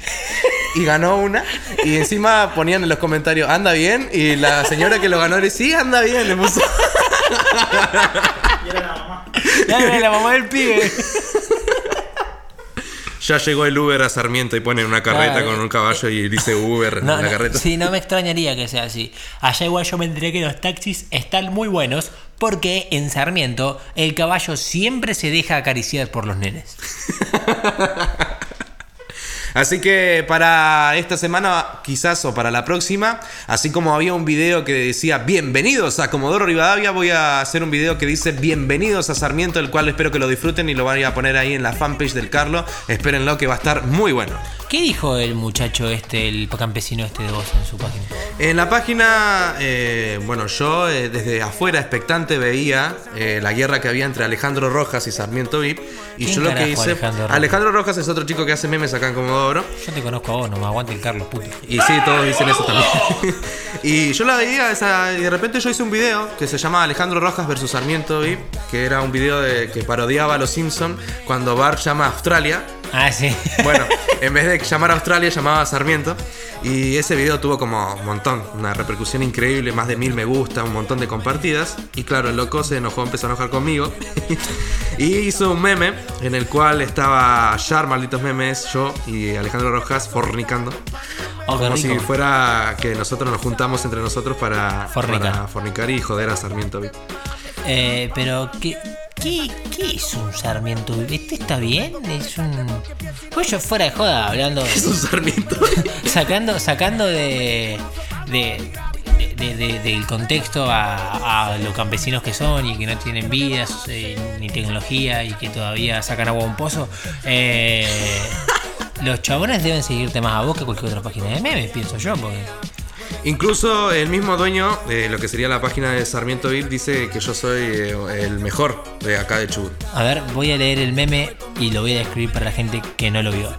Y ganó una. Y encima ponían en los comentarios, anda bien. Y la señora que lo ganó le decía, sí, anda bien. Le puso. Dale, la mamá del pibe. Ya llegó el Uber a Sarmiento y ponen una carreta Claro. con un caballo y dice Uber No, en la no, carreta. sí, no me extrañaría que sea así. Allá igual yo me enteré que los taxis están muy buenos porque en Sarmiento el caballo siempre se deja acariciar por los nenes. Así que para esta semana, quizás o para la próxima, así como había un video que decía bienvenidos a Comodoro Rivadavia, voy a hacer un video que dice bienvenidos a Sarmiento, el cual espero que lo disfruten y lo voy a poner ahí en la fanpage del Carlo. Espérenlo que va a estar muy bueno. ¿Qué dijo el muchacho este, el campesino este de vos en su página? En la página, eh, bueno, yo eh, desde afuera expectante veía eh, la guerra que había entre Alejandro Rojas y Sarmiento VIP. Y ¿Quién yo lo que hice. Alejandro Rojas? Alejandro Rojas es otro chico que hace memes acá en Comodoro. Yo te conozco a vos, no me aguante el Carlos, puto. Y sí, todos dicen eso también. y yo la veía esa, y de repente yo hice un video que se llama Alejandro Rojas versus Sarmiento que era un video de, que parodiaba a los Simpson cuando Bart llama a Australia. Ah, sí. Bueno, en vez de llamar a Australia, llamaba a Sarmiento. Y ese video tuvo como un montón, una repercusión increíble, más de mil me gusta, un montón de compartidas. Y claro, el loco se enojó, empezó a enojar conmigo. y hizo un meme en el cual estaba Char, malditos memes, yo y Alejandro Rojas fornicando. Oh, como si fuera que nosotros nos juntamos entre nosotros para Fornicar. para fornicar y joder a Sarmiento. Eh, pero, ¿qué, qué, qué es un Sarmiento? ¿Este está bien? Es un. Pues yo fuera de joda, hablando. Es un Sarmiento. sacando, sacando de. de de- de- del contexto a, a los campesinos que son y que no tienen vidas eh, ni tecnología y que todavía sacan agua a un pozo. eh, los chabones deben seguirte más a vos que cualquier otra página de memes, pienso yo, porque. Incluso el mismo dueño de lo que sería la página de Sarmiento VIP dice que yo soy eh, el mejor de acá de Chubut. A ver, voy a leer el meme y lo voy a describir para la gente que no lo vio.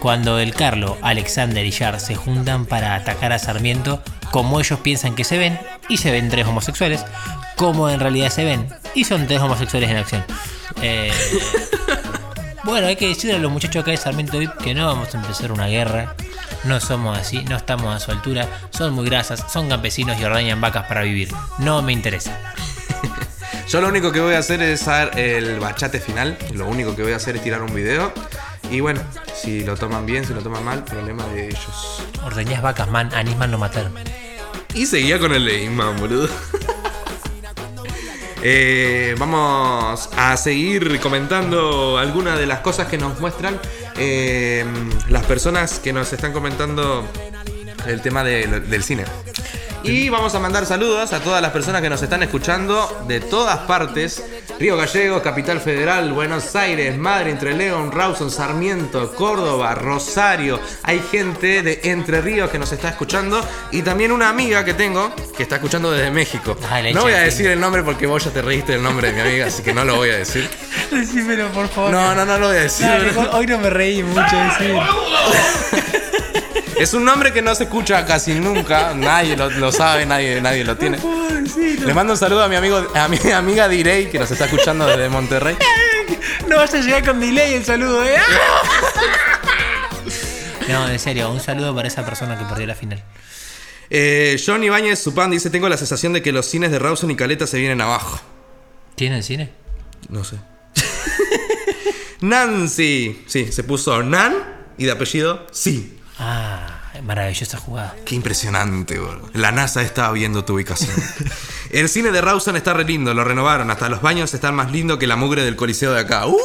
Cuando el Carlo, Alexander y Jar se juntan para atacar a Sarmiento, como ellos piensan que se ven, y se ven tres homosexuales, como en realidad se ven, y son tres homosexuales en acción. Eh, Bueno, hay que decirle a los muchachos acá de Sarmiento VIP que no vamos a empezar una guerra. No somos así, no estamos a su altura. Son muy grasas, son campesinos y ordeñan vacas para vivir. No me interesa. Yo lo único que voy a hacer es dar el bachate final. Lo único que voy a hacer es tirar un video. Y bueno, si lo toman bien, si lo toman mal, problema de ellos. Ordeñás vacas, man, a Nisman lo mataron. Y seguía con el Leisman, boludo. Eh, vamos a seguir comentando algunas de las cosas que nos muestran eh, las personas que nos están comentando el tema de- del cine. Y vamos a mandar saludos a todas las personas que nos están escuchando de todas partes. Río Gallegos, Capital Federal, Buenos Aires, Madre, Entre León, Rawson, Sarmiento, Córdoba, Rosario. Hay gente de Entre Ríos que nos está escuchando. Y también una amiga que tengo que está escuchando desde México. No voy a decir el nombre porque vos ya te reíste del nombre de mi amiga, así que no lo voy a decir. Decímelo, por favor. No, no, no lo voy a decir. hoy no me reí mucho, decir. Es un nombre que no se escucha casi nunca, nadie lo, lo sabe, nadie, nadie lo tiene. Le mando un saludo a mi amigo, a mi amiga Direy que nos está escuchando desde Monterrey. No vas a llegar con delay el saludo, eh. No, en serio, un saludo para esa persona que perdió la final. Eh, John Ibáñez Supan dice: Tengo la sensación de que los cines de Rawson y Caleta se vienen abajo. ¿Tiene el cine? No sé. Nancy, sí, se puso Nan y de apellido Sí. Ah, maravillosa jugada. Qué impresionante, boludo. La NASA estaba viendo tu ubicación. El cine de Rawson está re lindo, lo renovaron. Hasta los baños están más lindos que la mugre del coliseo de acá. ¡Uh!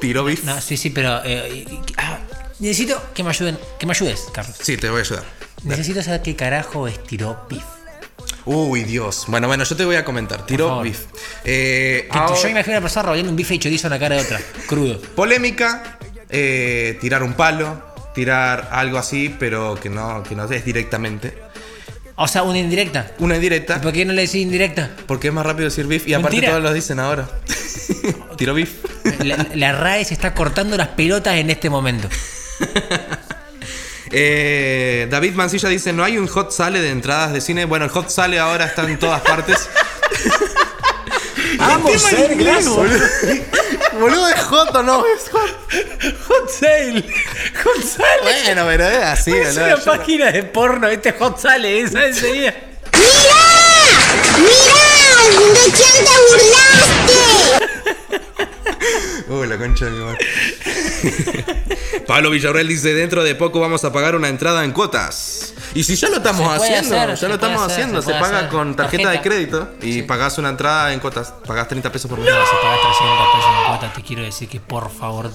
Tiró bif. No, sí, sí, pero. eh, ah, necesito que me ayuden. Que me ayudes, Carlos. Sí, te voy a ayudar. Necesito saber qué carajo estiró Pif. Uy, Dios. Bueno, bueno, yo te voy a comentar. Tiró bif. Eh, ahora- Yo imagino a una persona rodeando un bife y chorizo en la cara de otra, crudo. Polémica, eh, tirar un palo, tirar algo así, pero que no, que no es directamente. O sea, una indirecta. Una indirecta, ¿Por qué no le decís indirecta? porque es más rápido decir bif y aparte Mentira. todos lo dicen ahora. Tiró bif. La, la RAE se está cortando las pelotas en este momento. Eh, David Mancilla dice, no hay un hot sale de entradas de cine. Bueno, el hot sale ahora está en todas partes. Amo ser grasa. Boludo, ¿es hot o no? Es hot. Hot sale. Hot sale. Bueno, pero es así, es boludo. una Yo- página de porno, este hot sale, esa enseguida. ¡Mirá! ¿De quién te burlaste? Uy, la concha de mi madre. Pablo Villarreal dice, dentro de poco vamos a pagar una entrada en cuotas. Y si ya lo estamos haciendo, hacer, ya lo estamos hacer, haciendo, se paga hacer. con tarjeta, de crédito y pagás una entrada en cuotas, pagás 30 pesos por mes. No, si pagas 300 pesos en cuota, te quiero decir que por favor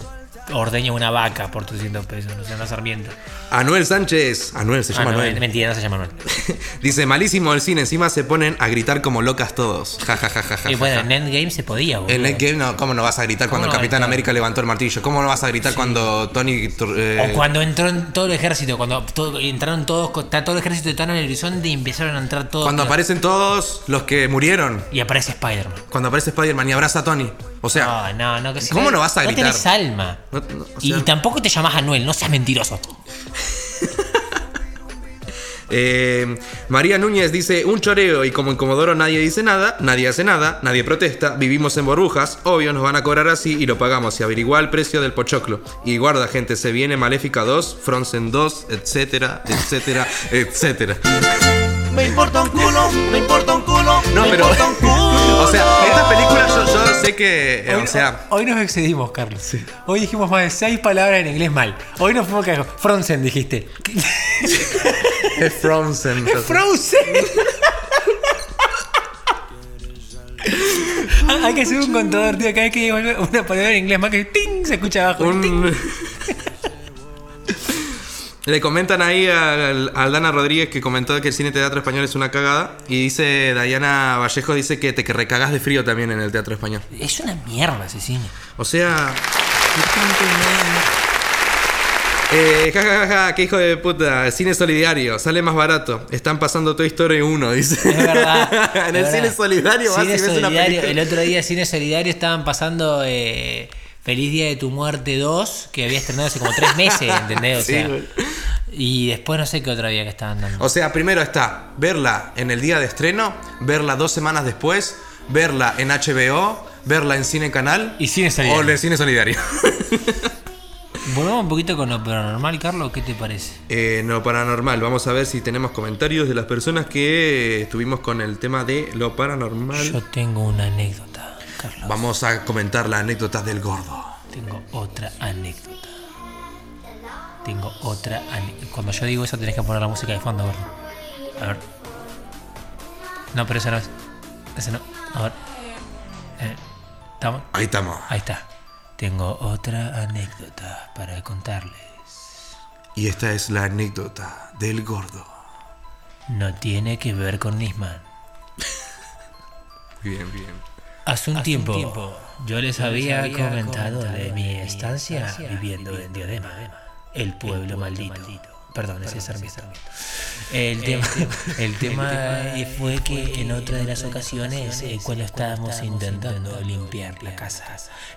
ordeña una vaca por 300 pesos, no sea una sarmiento. Anuel Sánchez, Anuel se Ah, llama no, Anuel. mentira, no se llama Manuel. Dice, malísimo el cine, encima se ponen a gritar como locas todos. Ja, ja, ja, ja, ja, Y bueno, ja. en Endgame se podía, boludo. En Endgame, no, ¿cómo no vas a gritar cuando ¿Cómo el no Capitán? América levantó el martillo? ¿Cómo no vas a gritar cuando Tony... Eh, O cuando entró en todo el ejército, cuando todo- entraron todos, está todo el ejército de Thanos en el horizonte y empezaron a entrar todos. cuando aparecen todos los que murieron. Y aparece Spider-Man. Cuando aparece Spider-Man y abraza a Tony. O sea, No, no, no. Que si ¿Cómo no vas a gritar? No tenés alma. No- no, o y, tampoco te llamas Anuel, no seas mentiroso. eh, María Núñez dice, un choreo y como en Comodoro nadie dice nada, nadie hace nada, nadie protesta, vivimos en burbujas, obvio nos van a cobrar así y lo pagamos y averigua el precio del pochoclo. Y guarda gente, se viene Maléfica 2, Frozen 2, etcétera, etcétera, etcétera. Me importa un culo, me importa un culo. No, me pero... importa un culo. o sea, esta película yo, yo sé que... eh, Hoy, o sea... hoy nos excedimos, Carlos. Hoy dijimos más de seis palabras en inglés mal. Hoy nos fuimos que Frozen dijiste. Es Frozen. Frozen. Ah, Hay que hacer un contador, tío. Cada vez que digo una palabra en inglés más que ¡ting! se escucha abajo. ¡ting! Le comentan ahí al, al Dana Rodríguez que comentó que el cine teatro español es una cagada. Y dice, Dayana Vallejo dice que te que recagas de frío también en el teatro español. Es una mierda ese cine. O sea. Eh, ja, ja, ja, qué hijo de puta. El cine solidario, sale más barato. Están pasando Toy Story 1, dice. Es verdad. en es el verdad. cine solidario vas Cine y ves una película. El otro día, Cine Solidario, estaban pasando eh, Feliz Día de tu Muerte 2, que había estrenado hace como tres meses, ¿entendés? O Sí, sea, y después no sé qué otra día que estaban dando. O sea, primero está verla en el día de estreno, verla dos semanas después, verla en HBO, verla en Cine Canal Y Cine Solidario. o en Cine Solidario. Volvamos un poquito con lo paranormal, Carlos, ¿qué te parece? Eh, no paranormal, vamos a ver si tenemos comentarios de las personas que estuvimos con el tema de lo paranormal. Yo tengo una anécdota, Carlos. Vamos a comentar la anécdota del gordo. Tengo otra anécdota. Tengo otra anécdota. Cuando yo digo eso tenés que poner la música de fondo, gordo. A ver. No, pero esa no es. Esa no. A ver. Eh, ¿Estamos? Ahí estamos. Ahí está. Tengo otra anécdota para contarles. Y esta es la anécdota del gordo. No tiene que ver con Nisman. Bien, bien. Hace un, Hace tiempo, un tiempo, yo les yo había, había comentado, comentado de mi estancia estancia viviendo en Diadema, el pueblo, pueblo maldito. maldito. Perdón, ese Perdón, es ese Sarmiento. es El El tema, el tema el tema fue que en otra de las ocasiones, eh, cuando estábamos intentando limpiar la casa,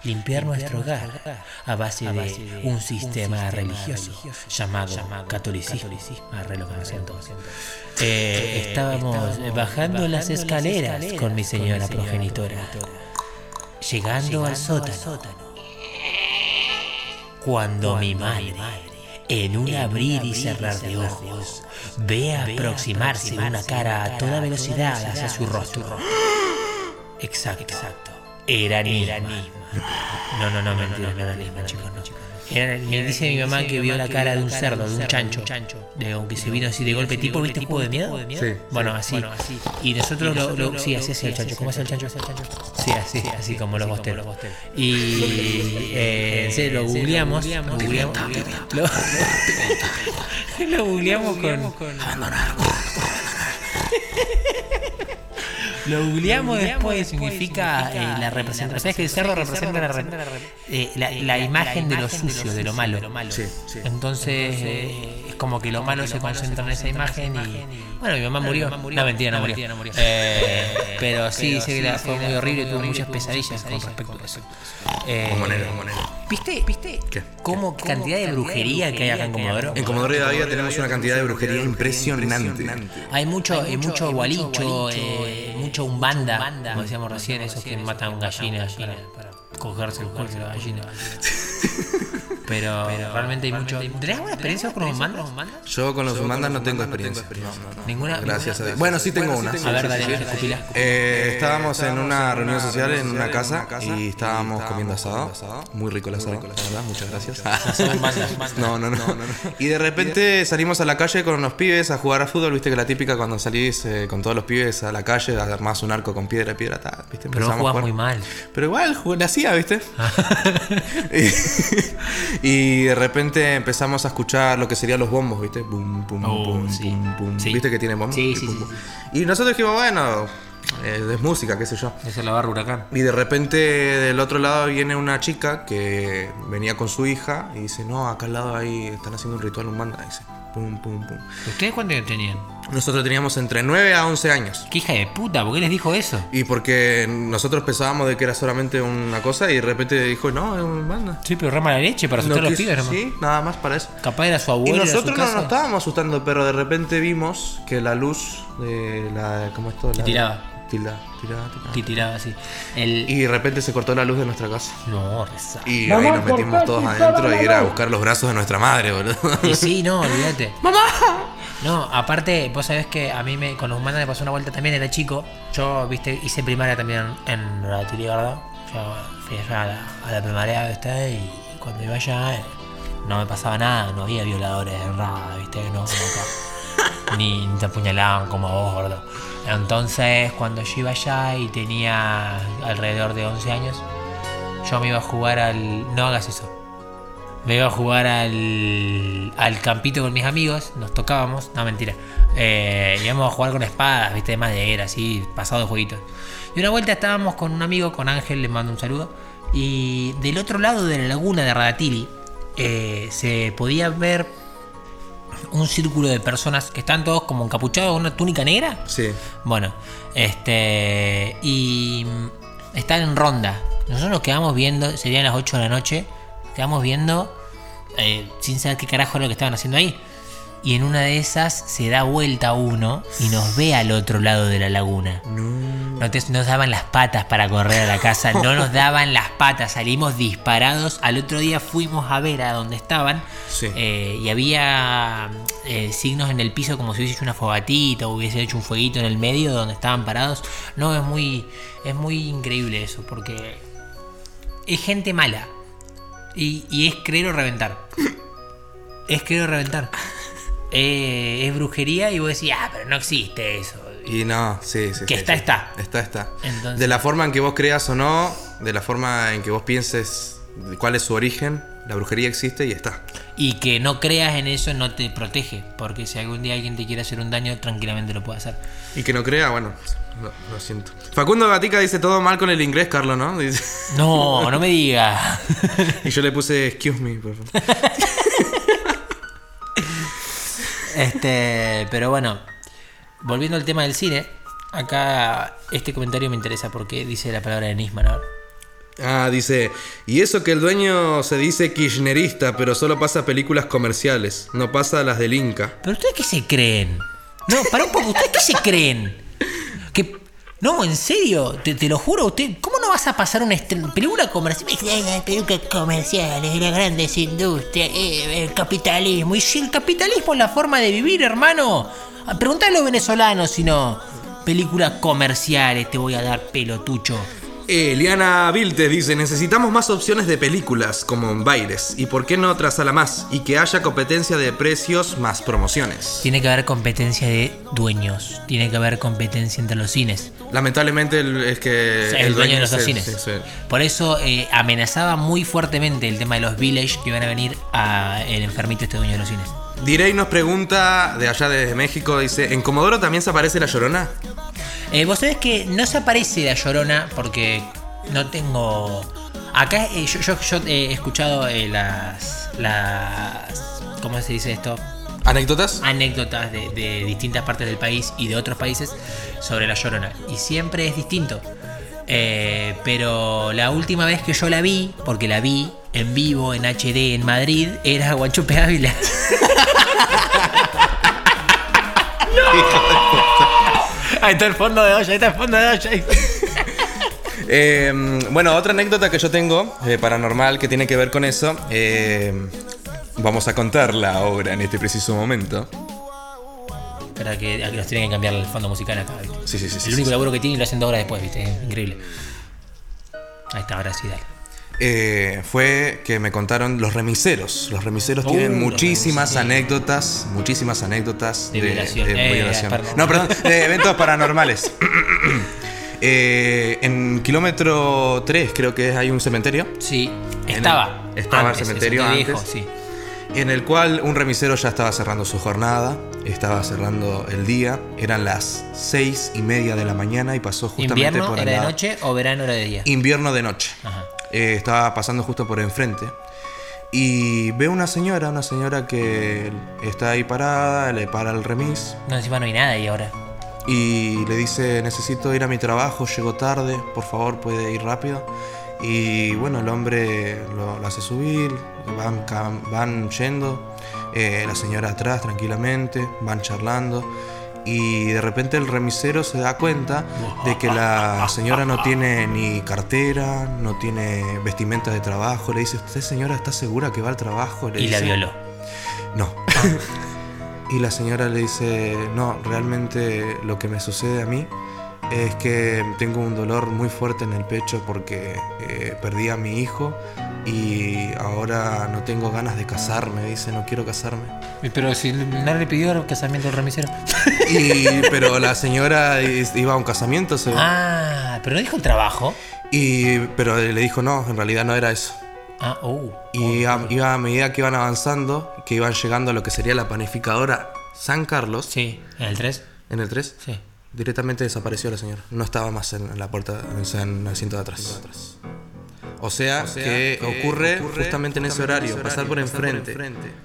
limpiar nuestro hogar a base de un sistema religioso llamado catolicismo. catolicismo. Arre lo que no sé entonces. Eh, estábamos estábamos bajando las bajando las escaleras escaleras con mi con señora mi señora progenitora. Llegando, Llegando al al sótano. Cuando, mi madre, en un abrir y cerrar de ojos, ve aproximarse una cara a toda velocidad hacia su rostro. Exacto, exacto. Era Nisma. No, no, no, mentira, no era Nisma, chicos, no. Era- me dice mi mamá que vio la cara de un cerdo, de un chancho, de aunque se vino así de golpe, tipo, ¿viste juego de miedo? Sí. Bueno, así. Y nosotros lo, sí, así hacía el chancho. ¿Cómo hacía el chancho? Sí, así, así como los bosteros. Y eh, lo googleamos. Lo googleamos, lo, lo googleamos con. Lo googleamos después, significa eh, la representación. ¿Sabes que el cerdo representa la, re- eh, la, la imagen de lo sucio, de lo malo? Sí, sí. Entonces eh, es como que lo malo se concentra en esa imagen y. Bueno, mi mamá murió. No, mentira, no murió. Eh, pero sí, que la- fue muy horrible, tuve muchas pesadillas con respecto a eso. Eh. ¿Viste? ¿Viste? ¿Qué? ¿Cómo cantidad de brujería que hay acá en Comodoro? En Comodoro Rivadavia tenemos una cantidad de brujería impresionante. Hay mucho, hay mucho gualicho, eh, mucho umbanda, como decíamos recién, esos que matan gallinas para, para cogerse el cuerpo de la gallina. Pero, realmente hay mucho. ¿Tenés alguna experiencia con los umbandas? Yo con los humandas no tengo experiencia. Ninguna. Gracias a Dios. Bueno, sí tengo una. A ver, dale, escupila. Eh, estábamos en una reunión social en una casa y estábamos comiendo asado. Muy rico el asado, muchas gracias. No, no, no. Y de repente salimos a la calle con unos pibes a jugar a fútbol. Viste que la típica cuando salís eh, con todos los pibes a la calle, armás un arco con piedra, piedra, ta, ¿viste? Pero Empezamos jugás muy mal. Pero igual, jugué- la hacía, ¿viste? y, de repente empezamos a escuchar lo que serían los bombos, ¿viste? Bum, bum, Oh, bum, sí. ¿Viste que tiene bombos? Sí, Y sí. Y nosotros dijimos, bueno, eh, es música, qué sé yo. Esa es la barra huracán. Y de repente del otro lado viene una chica que venía con su hija y dice, no, acá al lado ahí están haciendo un ritual humana. Dice, pum, pum, pum. ¿Ustedes cuántos años tenían? Nosotros teníamos entre 9 a 11 años. ¿Qué hija de puta? ¿Por qué les dijo eso? Y porque nosotros pensábamos de que era solamente una cosa y de repente dijo, no, es una banda. Sí, pero rama la leche para asustar No a los quiso- pibes, hermano. Sí, nada más para eso. Capaz era su Y abuelo. su nosotros no nos estábamos asustando, pero de repente vimos que la luz de la. ¿Cómo es todo? La, tiraba. Tila, tiraba, tiraba. Que tiraba así. El... Y de repente se cortó la luz de nuestra casa. No, reza. Y ahí nos metimos todos adentro y era a buscar los brazos de nuestra madre, boludo. Y sí, no, olvídate. ¡Mamá! No, aparte, vos sabés que a mí me, con los humanos me pasó una vuelta también, era chico. Yo, viste, hice primaria también en la Tiligarda. Yo fui allá a la, a la primaria, viste, y cuando iba allá eh, no me pasaba nada, no había violadores de nada, viste, no como acá. ni, ni te apuñalaban como a vos, gordo. Entonces, cuando yo iba allá y tenía alrededor de 11 años, yo me iba a jugar al. No hagas eso. Me iba a jugar al, al campito con mis amigos, nos tocábamos, no mentira. Eh, íbamos a jugar con espadas, viste, de madera, así, pasado jueguitos. Y una vuelta estábamos con un amigo, con Ángel, le mando un saludo. Y del otro lado de la laguna de Radatili eh, se podía ver un círculo de personas que están todos como encapuchados con una túnica negra. Sí. Bueno, este. Y. Están en ronda. Nosotros nos quedamos viendo, serían las 8 de la noche. Quedamos viendo. eh, sin saber qué carajo era lo que estaban haciendo ahí. Y en una de esas se da vuelta uno y nos ve al otro lado de la laguna. No te- nos daban las patas para correr a la casa, no nos daban las patas, salimos disparados. Al otro día fuimos a ver a dónde estaban Sí. eh, y había eh, signos en el piso como si hubiese hecho una fogatita o hubiese hecho un fueguito en el medio donde estaban parados. No, es muy, es muy increíble eso porque es gente mala y, y es creer o reventar. Es creer o reventar. Eh, es brujería y vos decís, ah, pero no existe eso. Y no, sí, sí. Que sí, está, sí. está. Está, está. Entonces- De la forma en que vos creas o no, de la forma en que vos pienses cuál es su origen, la brujería existe y está. Y que no creas en eso no te protege, porque si algún día alguien te quiere hacer un daño, tranquilamente lo puede hacer. Y que no crea, bueno, lo, lo siento. Facundo Gatica dice todo mal con el inglés, Carlos, ¿no? Dice- No, no me digas. y yo le puse excuse me, por favor. Este, pero bueno, volviendo al tema del cine, acá este comentario me interesa porque dice la palabra de Nisman. a ver. Ah, dice, y eso que el dueño se dice kirchnerista, pero solo pasa películas comerciales, no pasa las del Inca. ¿Pero ustedes qué se creen? No, para un poco, ¿ustedes qué se creen? No, en serio, te, te lo juro, usted, ¿cómo no vas a pasar una película comercial? Películas comerciales, las grandes industrias, eh, el capitalismo. Y si el capitalismo es la forma de vivir, hermano. Preguntale a los venezolanos si no. Películas comerciales, te voy a dar pelotucho. Eliana Viltes dice, necesitamos más opciones de películas como en Baires, y por qué no otra sala más, y que haya competencia de precios más promociones. Tiene que haber competencia de dueños. Tiene que haber competencia entre los cines. Lamentablemente el- es que... el, dueño de los dos cines. sí, sí. Por eso eh, amenazaba muy fuertemente el tema de los village que iban a venir a el enfermito este dueño de los cines. Direy nos pregunta, de allá desde México, dice, ¿en Comodoro también se aparece la Llorona? Eh, Vos sabés que no se aparece de Llorona porque no tengo. Acá eh, yo, yo- yo he escuchado eh, las. las. ¿Cómo se dice esto? ¿Anécdotas? Anécdotas de, de distintas partes del país y de otros países sobre la Llorona. Y siempre es distinto. Eh, pero la última vez que yo la vi, porque la vi en vivo, en HD, en Madrid, era Guanchope Ávila. Ahí está el fondo de olla, ahí está el fondo de olla. Eh, bueno, otra anécdota que yo tengo, eh, paranormal, que tiene que ver con eso. eh, vamos a contarla ahora, en este preciso momento. Espera que, que nos tienen que cambiar el fondo musical acá, ¿viste? Sí, sí, sí. sí, El único sí. laburo que tiene y lo hacen dos horas después, ¿viste? Es increíble. Ahí está, ahora sí, dale. Eh, fue que me contaron los remiseros. Los remiseros Uh, tienen los muchísimas remiseros. anécdotas, muchísimas anécdotas De violación. de Eh, violación. perdón. No, perdón, de eventos paranormales. Eh, en kilómetro 3 creo que hay un cementerio. Sí, En estaba. el- estaba antes, el cementerio antes. sí. En el cual un remisero ya estaba cerrando su jornada, estaba cerrando el día, eran las seis y media de la mañana y pasó justamente ¿Invierno por era al de noche o verano era de día? Invierno de noche. Ajá. Eh, estaba pasando justo por enfrente. Y veo una señora, una señora que está ahí parada, le para el remis No, encima no hay nada ahí ahora. y le dice, necesito ir a mi trabajo, llego tarde, por favor puede ir rápido. Y bueno, el hombre lo, lo hace subir, van, van yendo, eh, la señora atrás tranquilamente, van charlando. Y de repente el remisero se da cuenta de que la señora no tiene ni cartera, no tiene vestimenta de trabajo. Le dice, ¿usted señora está segura que va al trabajo? Le Y la violó. no. y la señora le dice, no, realmente lo que me sucede a mí es que tengo un dolor muy fuerte en el pecho porque eh, perdí a mi hijo y ahora no tengo ganas de casarme, dice, no quiero casarme. Pero si nadie le pidió el casamiento al remisero. Y, pero la señora iba a un casamiento, se. Ah, pero no dijo el trabajo. Y, pero le dijo, no, en realidad no era eso. Ah, oh. Y a, iba a medida que iban avanzando, que iban llegando a lo que sería la panificadora San Carlos. Sí, en el 3. ¿En el 3? Sí. Directamente desapareció la señora. No estaba más en, en la puerta, en el asiento de atrás. O sea, que, ocurre, justamente en ese horario, pasar por enfrente,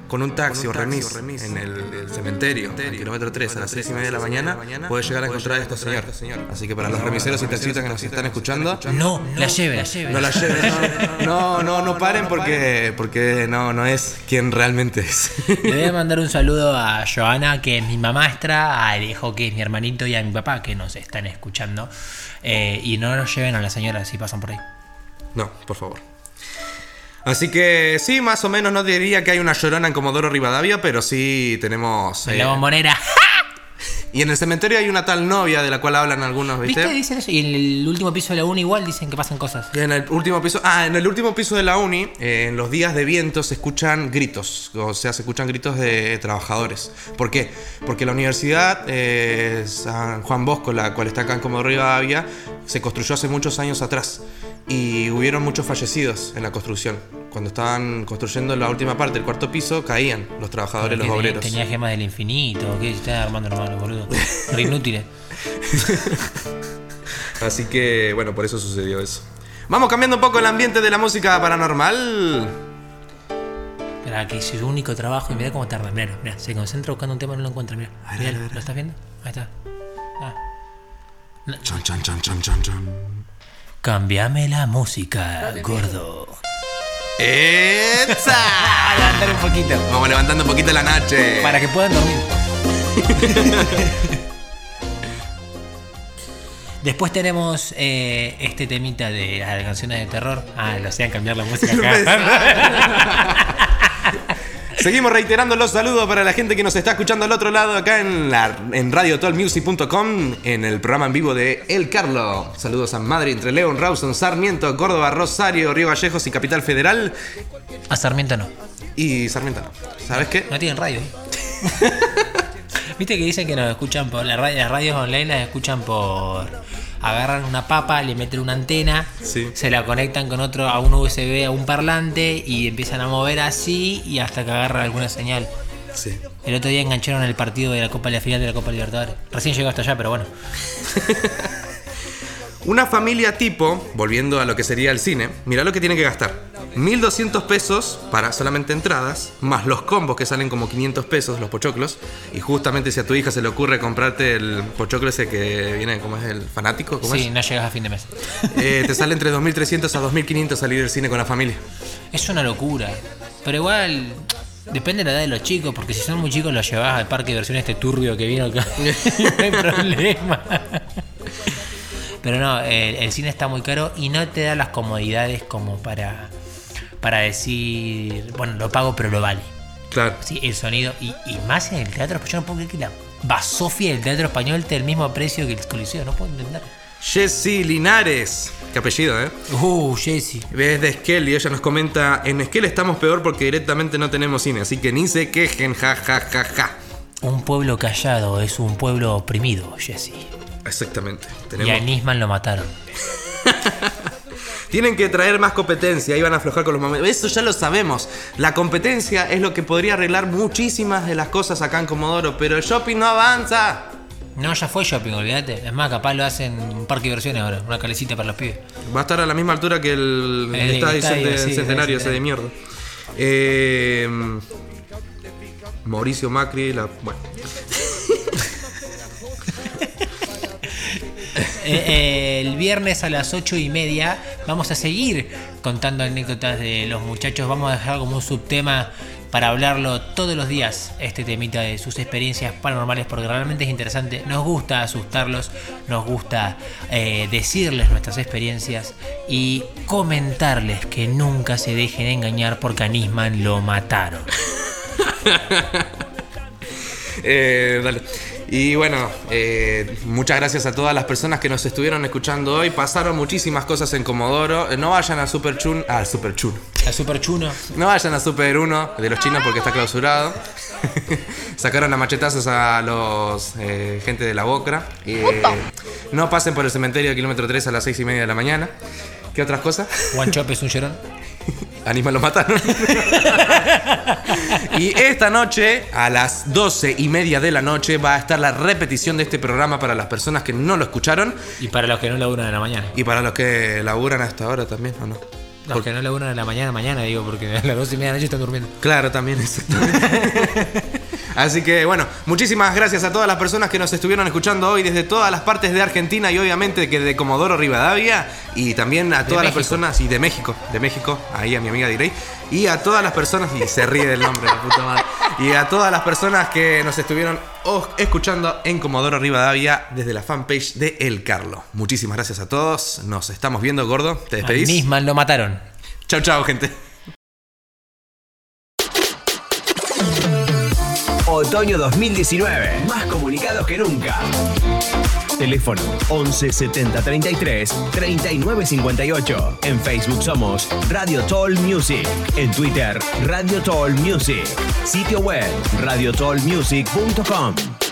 con un taxi o remis en el, el cementerio, en el kilómetro 3 a las 6 y media de la mañana, puedes llegar a encontrar a esta señora. Así que para los remiseros y taxistas que nos están escuchando, No, la lleve, la lleve. no la lleven, no, no, no paren porque, porque no, no es quien realmente es. Le voy a mandar un saludo a Joana, que es mi mamastra, a Alejo, que es mi hermanito, y a mi papá, que nos están escuchando. Eh, y no nos lleven a la señora si pasan por ahí. No, por favor. Así que sí, más o menos no diría que hay una llorona en Comodoro Rivadavia, pero sí tenemos... En eh, la bombonera. y en el cementerio hay una tal novia de la cual hablan algunos, ¿viste? ¿Viste? Dicen eso. Y en el último piso de la 1 igual dicen que pasan cosas. Y en el último piso, ah, en el último piso de la uni, eh, en los días de viento se escuchan gritos, o sea, se escuchan gritos de trabajadores. ¿Por qué? Porque la Universidad eh, San Juan Bosco, la cual está acá en Comodoro Rivadavia, se construyó hace muchos años atrás y hubieron muchos fallecidos en la construcción. Cuando estaban construyendo la última parte, el cuarto piso, caían los trabajadores, los Que tenía- obreros. Tenía gemas del infinito. ¿Qué está armando hermano, boludo? Re inútiles. Así que, bueno, por eso sucedió eso. Vamos cambiando un poco el ambiente de la música paranormal. Era que es su único trabajo y mira cómo tarda. Mira, mira, se concentra buscando un tema y no lo encuentra. Mira, mira, ¿lo estás viendo? Ahí está. Ah. Chan, chan, chan, chan, chan, chan. Cambiame la música, gordo. ¡Etza! Levantar un poquito. Vamos levantando un poquito la noche. Para que puedan dormir. Después tenemos eh, este temita de las canciones de terror. Ah, lo hacían cambiar la música acá. Seguimos reiterando los saludos para la gente que nos está escuchando al otro lado acá en, la, en radiotolmusic.com en el programa en vivo de El Carlo. Saludos a Madrid, entre León, Rawson, Sarmiento, Córdoba, Rosario, Río Vallejos y Capital Federal. A Sarmiento no. Y Sarmiento no. ¿Sabes qué? No tienen radio. Viste que dicen que nos escuchan por las radios online las escuchan por agarran una papa, le meten una antena, Sí. se la conectan con otro a un USB a un parlante y empiezan a mover así y hasta que agarran alguna señal. Sí. El otro día engancharon el partido de la Copa la final de la Copa Libertadores. Recién llegó hasta allá, pero bueno. Una familia tipo, volviendo a lo que sería el cine, mira lo que tiene que gastar. 1200 pesos para solamente entradas, más los combos que salen como 500 pesos, los pochoclos. Y justamente si a tu hija se le ocurre comprarte el pochoclo ese que viene, como es el fanático? ¿Cómo Sí, es? no llegas a fin de mes. Eh, te sale entre 2300 a 2500 salir del cine con la familia. Es una locura. Pero igual, depende de la edad de los chicos, porque si son muy chicos los llevas al parque de diversiones este turbio que vino acá. no hay problema. Pero no, el, el cine está muy caro y no te da las comodidades como para, para decir, bueno, lo pago pero lo vale. Claro. Sí, el sonido. Y, y más en el teatro, yo no puedo creer que la basofia del teatro español esté el mismo precio que el coliseo, no puedo entender. Jessy Linares. Qué apellido, ¿eh? Uh, Jessy. Es de Esquel y ella nos comenta, en Esquel estamos peor porque directamente no tenemos cine, así que ni se quejen, ja, ja, ja, ja. Un pueblo callado es un pueblo oprimido, Jesse. Exactamente. Y a. Nisman lo mataron. Tienen que traer más competencia, iban a aflojar con los momentos. Eso ya lo sabemos. La competencia es lo que podría arreglar muchísimas de las cosas acá en Comodoro, pero el shopping no avanza. No, ya fue shopping, olvídate. Es más, capaz lo hacen en un parque de diversiones ahora, una calecita para los pibes. Va a estar a la misma altura que el, El estadio, sí, centenario ese de mierda. Eh, Mauricio Macri, la, bueno. Eh, eh, el viernes a las ocho y media vamos a seguir contando anécdotas de los muchachos. Vamos a dejar como un subtema para hablarlo todos los días, este temita de sus experiencias paranormales, porque realmente es interesante. Nos gusta asustarlos, nos gusta eh, decirles nuestras experiencias y comentarles que nunca se dejen engañar porque a lo mataron. Y bueno, eh, muchas gracias a todas las personas que nos estuvieron escuchando hoy. Pasaron muchísimas cosas en Comodoro. No vayan a Super Chun. Ah, Super Chun. A Super Chuno. No vayan a Super 1 de los chinos porque está clausurado. Sacaron a machetazos a los eh, gente de la Bocra. Eh, no pasen por el cementerio de kilómetro 3 a las 6 y media de la mañana. ¿Qué otras cosas? One Chop es un llorón. Anima lo mataron. y esta noche, a las 12 y media de la noche, va a estar la repetición de este programa para las personas que no lo escucharon Y para los que no laburan en la mañana. y para los que laburan hasta ahora también, ¿o no? Los que no a la mañana, mañana, digo, porque a las 12 y media de la noche están durmiendo. Claro, también, exactamente. Así que bueno, muchísimas gracias a todas las personas que nos estuvieron escuchando hoy desde todas las partes de Argentina y obviamente que de Comodoro Rivadavia y también a todas las personas y de México, de México, ahí a mi amiga Direy y a todas las personas y se ríe del nombre, la puta madre. Y a todas las personas que nos estuvieron os- escuchando en Comodoro Rivadavia desde la fanpage de El Carlo. Muchísimas gracias a todos. Nos estamos viendo, gordo. ¿Te despedís? Nisman lo mataron. Chau, chau, gente. Otoño 2019. Más comunicados que nunca. Teléfono 11 70 33 39 58. En Facebook somos Radio Toll Music. En Twitter, Radio Toll Music. Sitio web, radiotollmusic.com.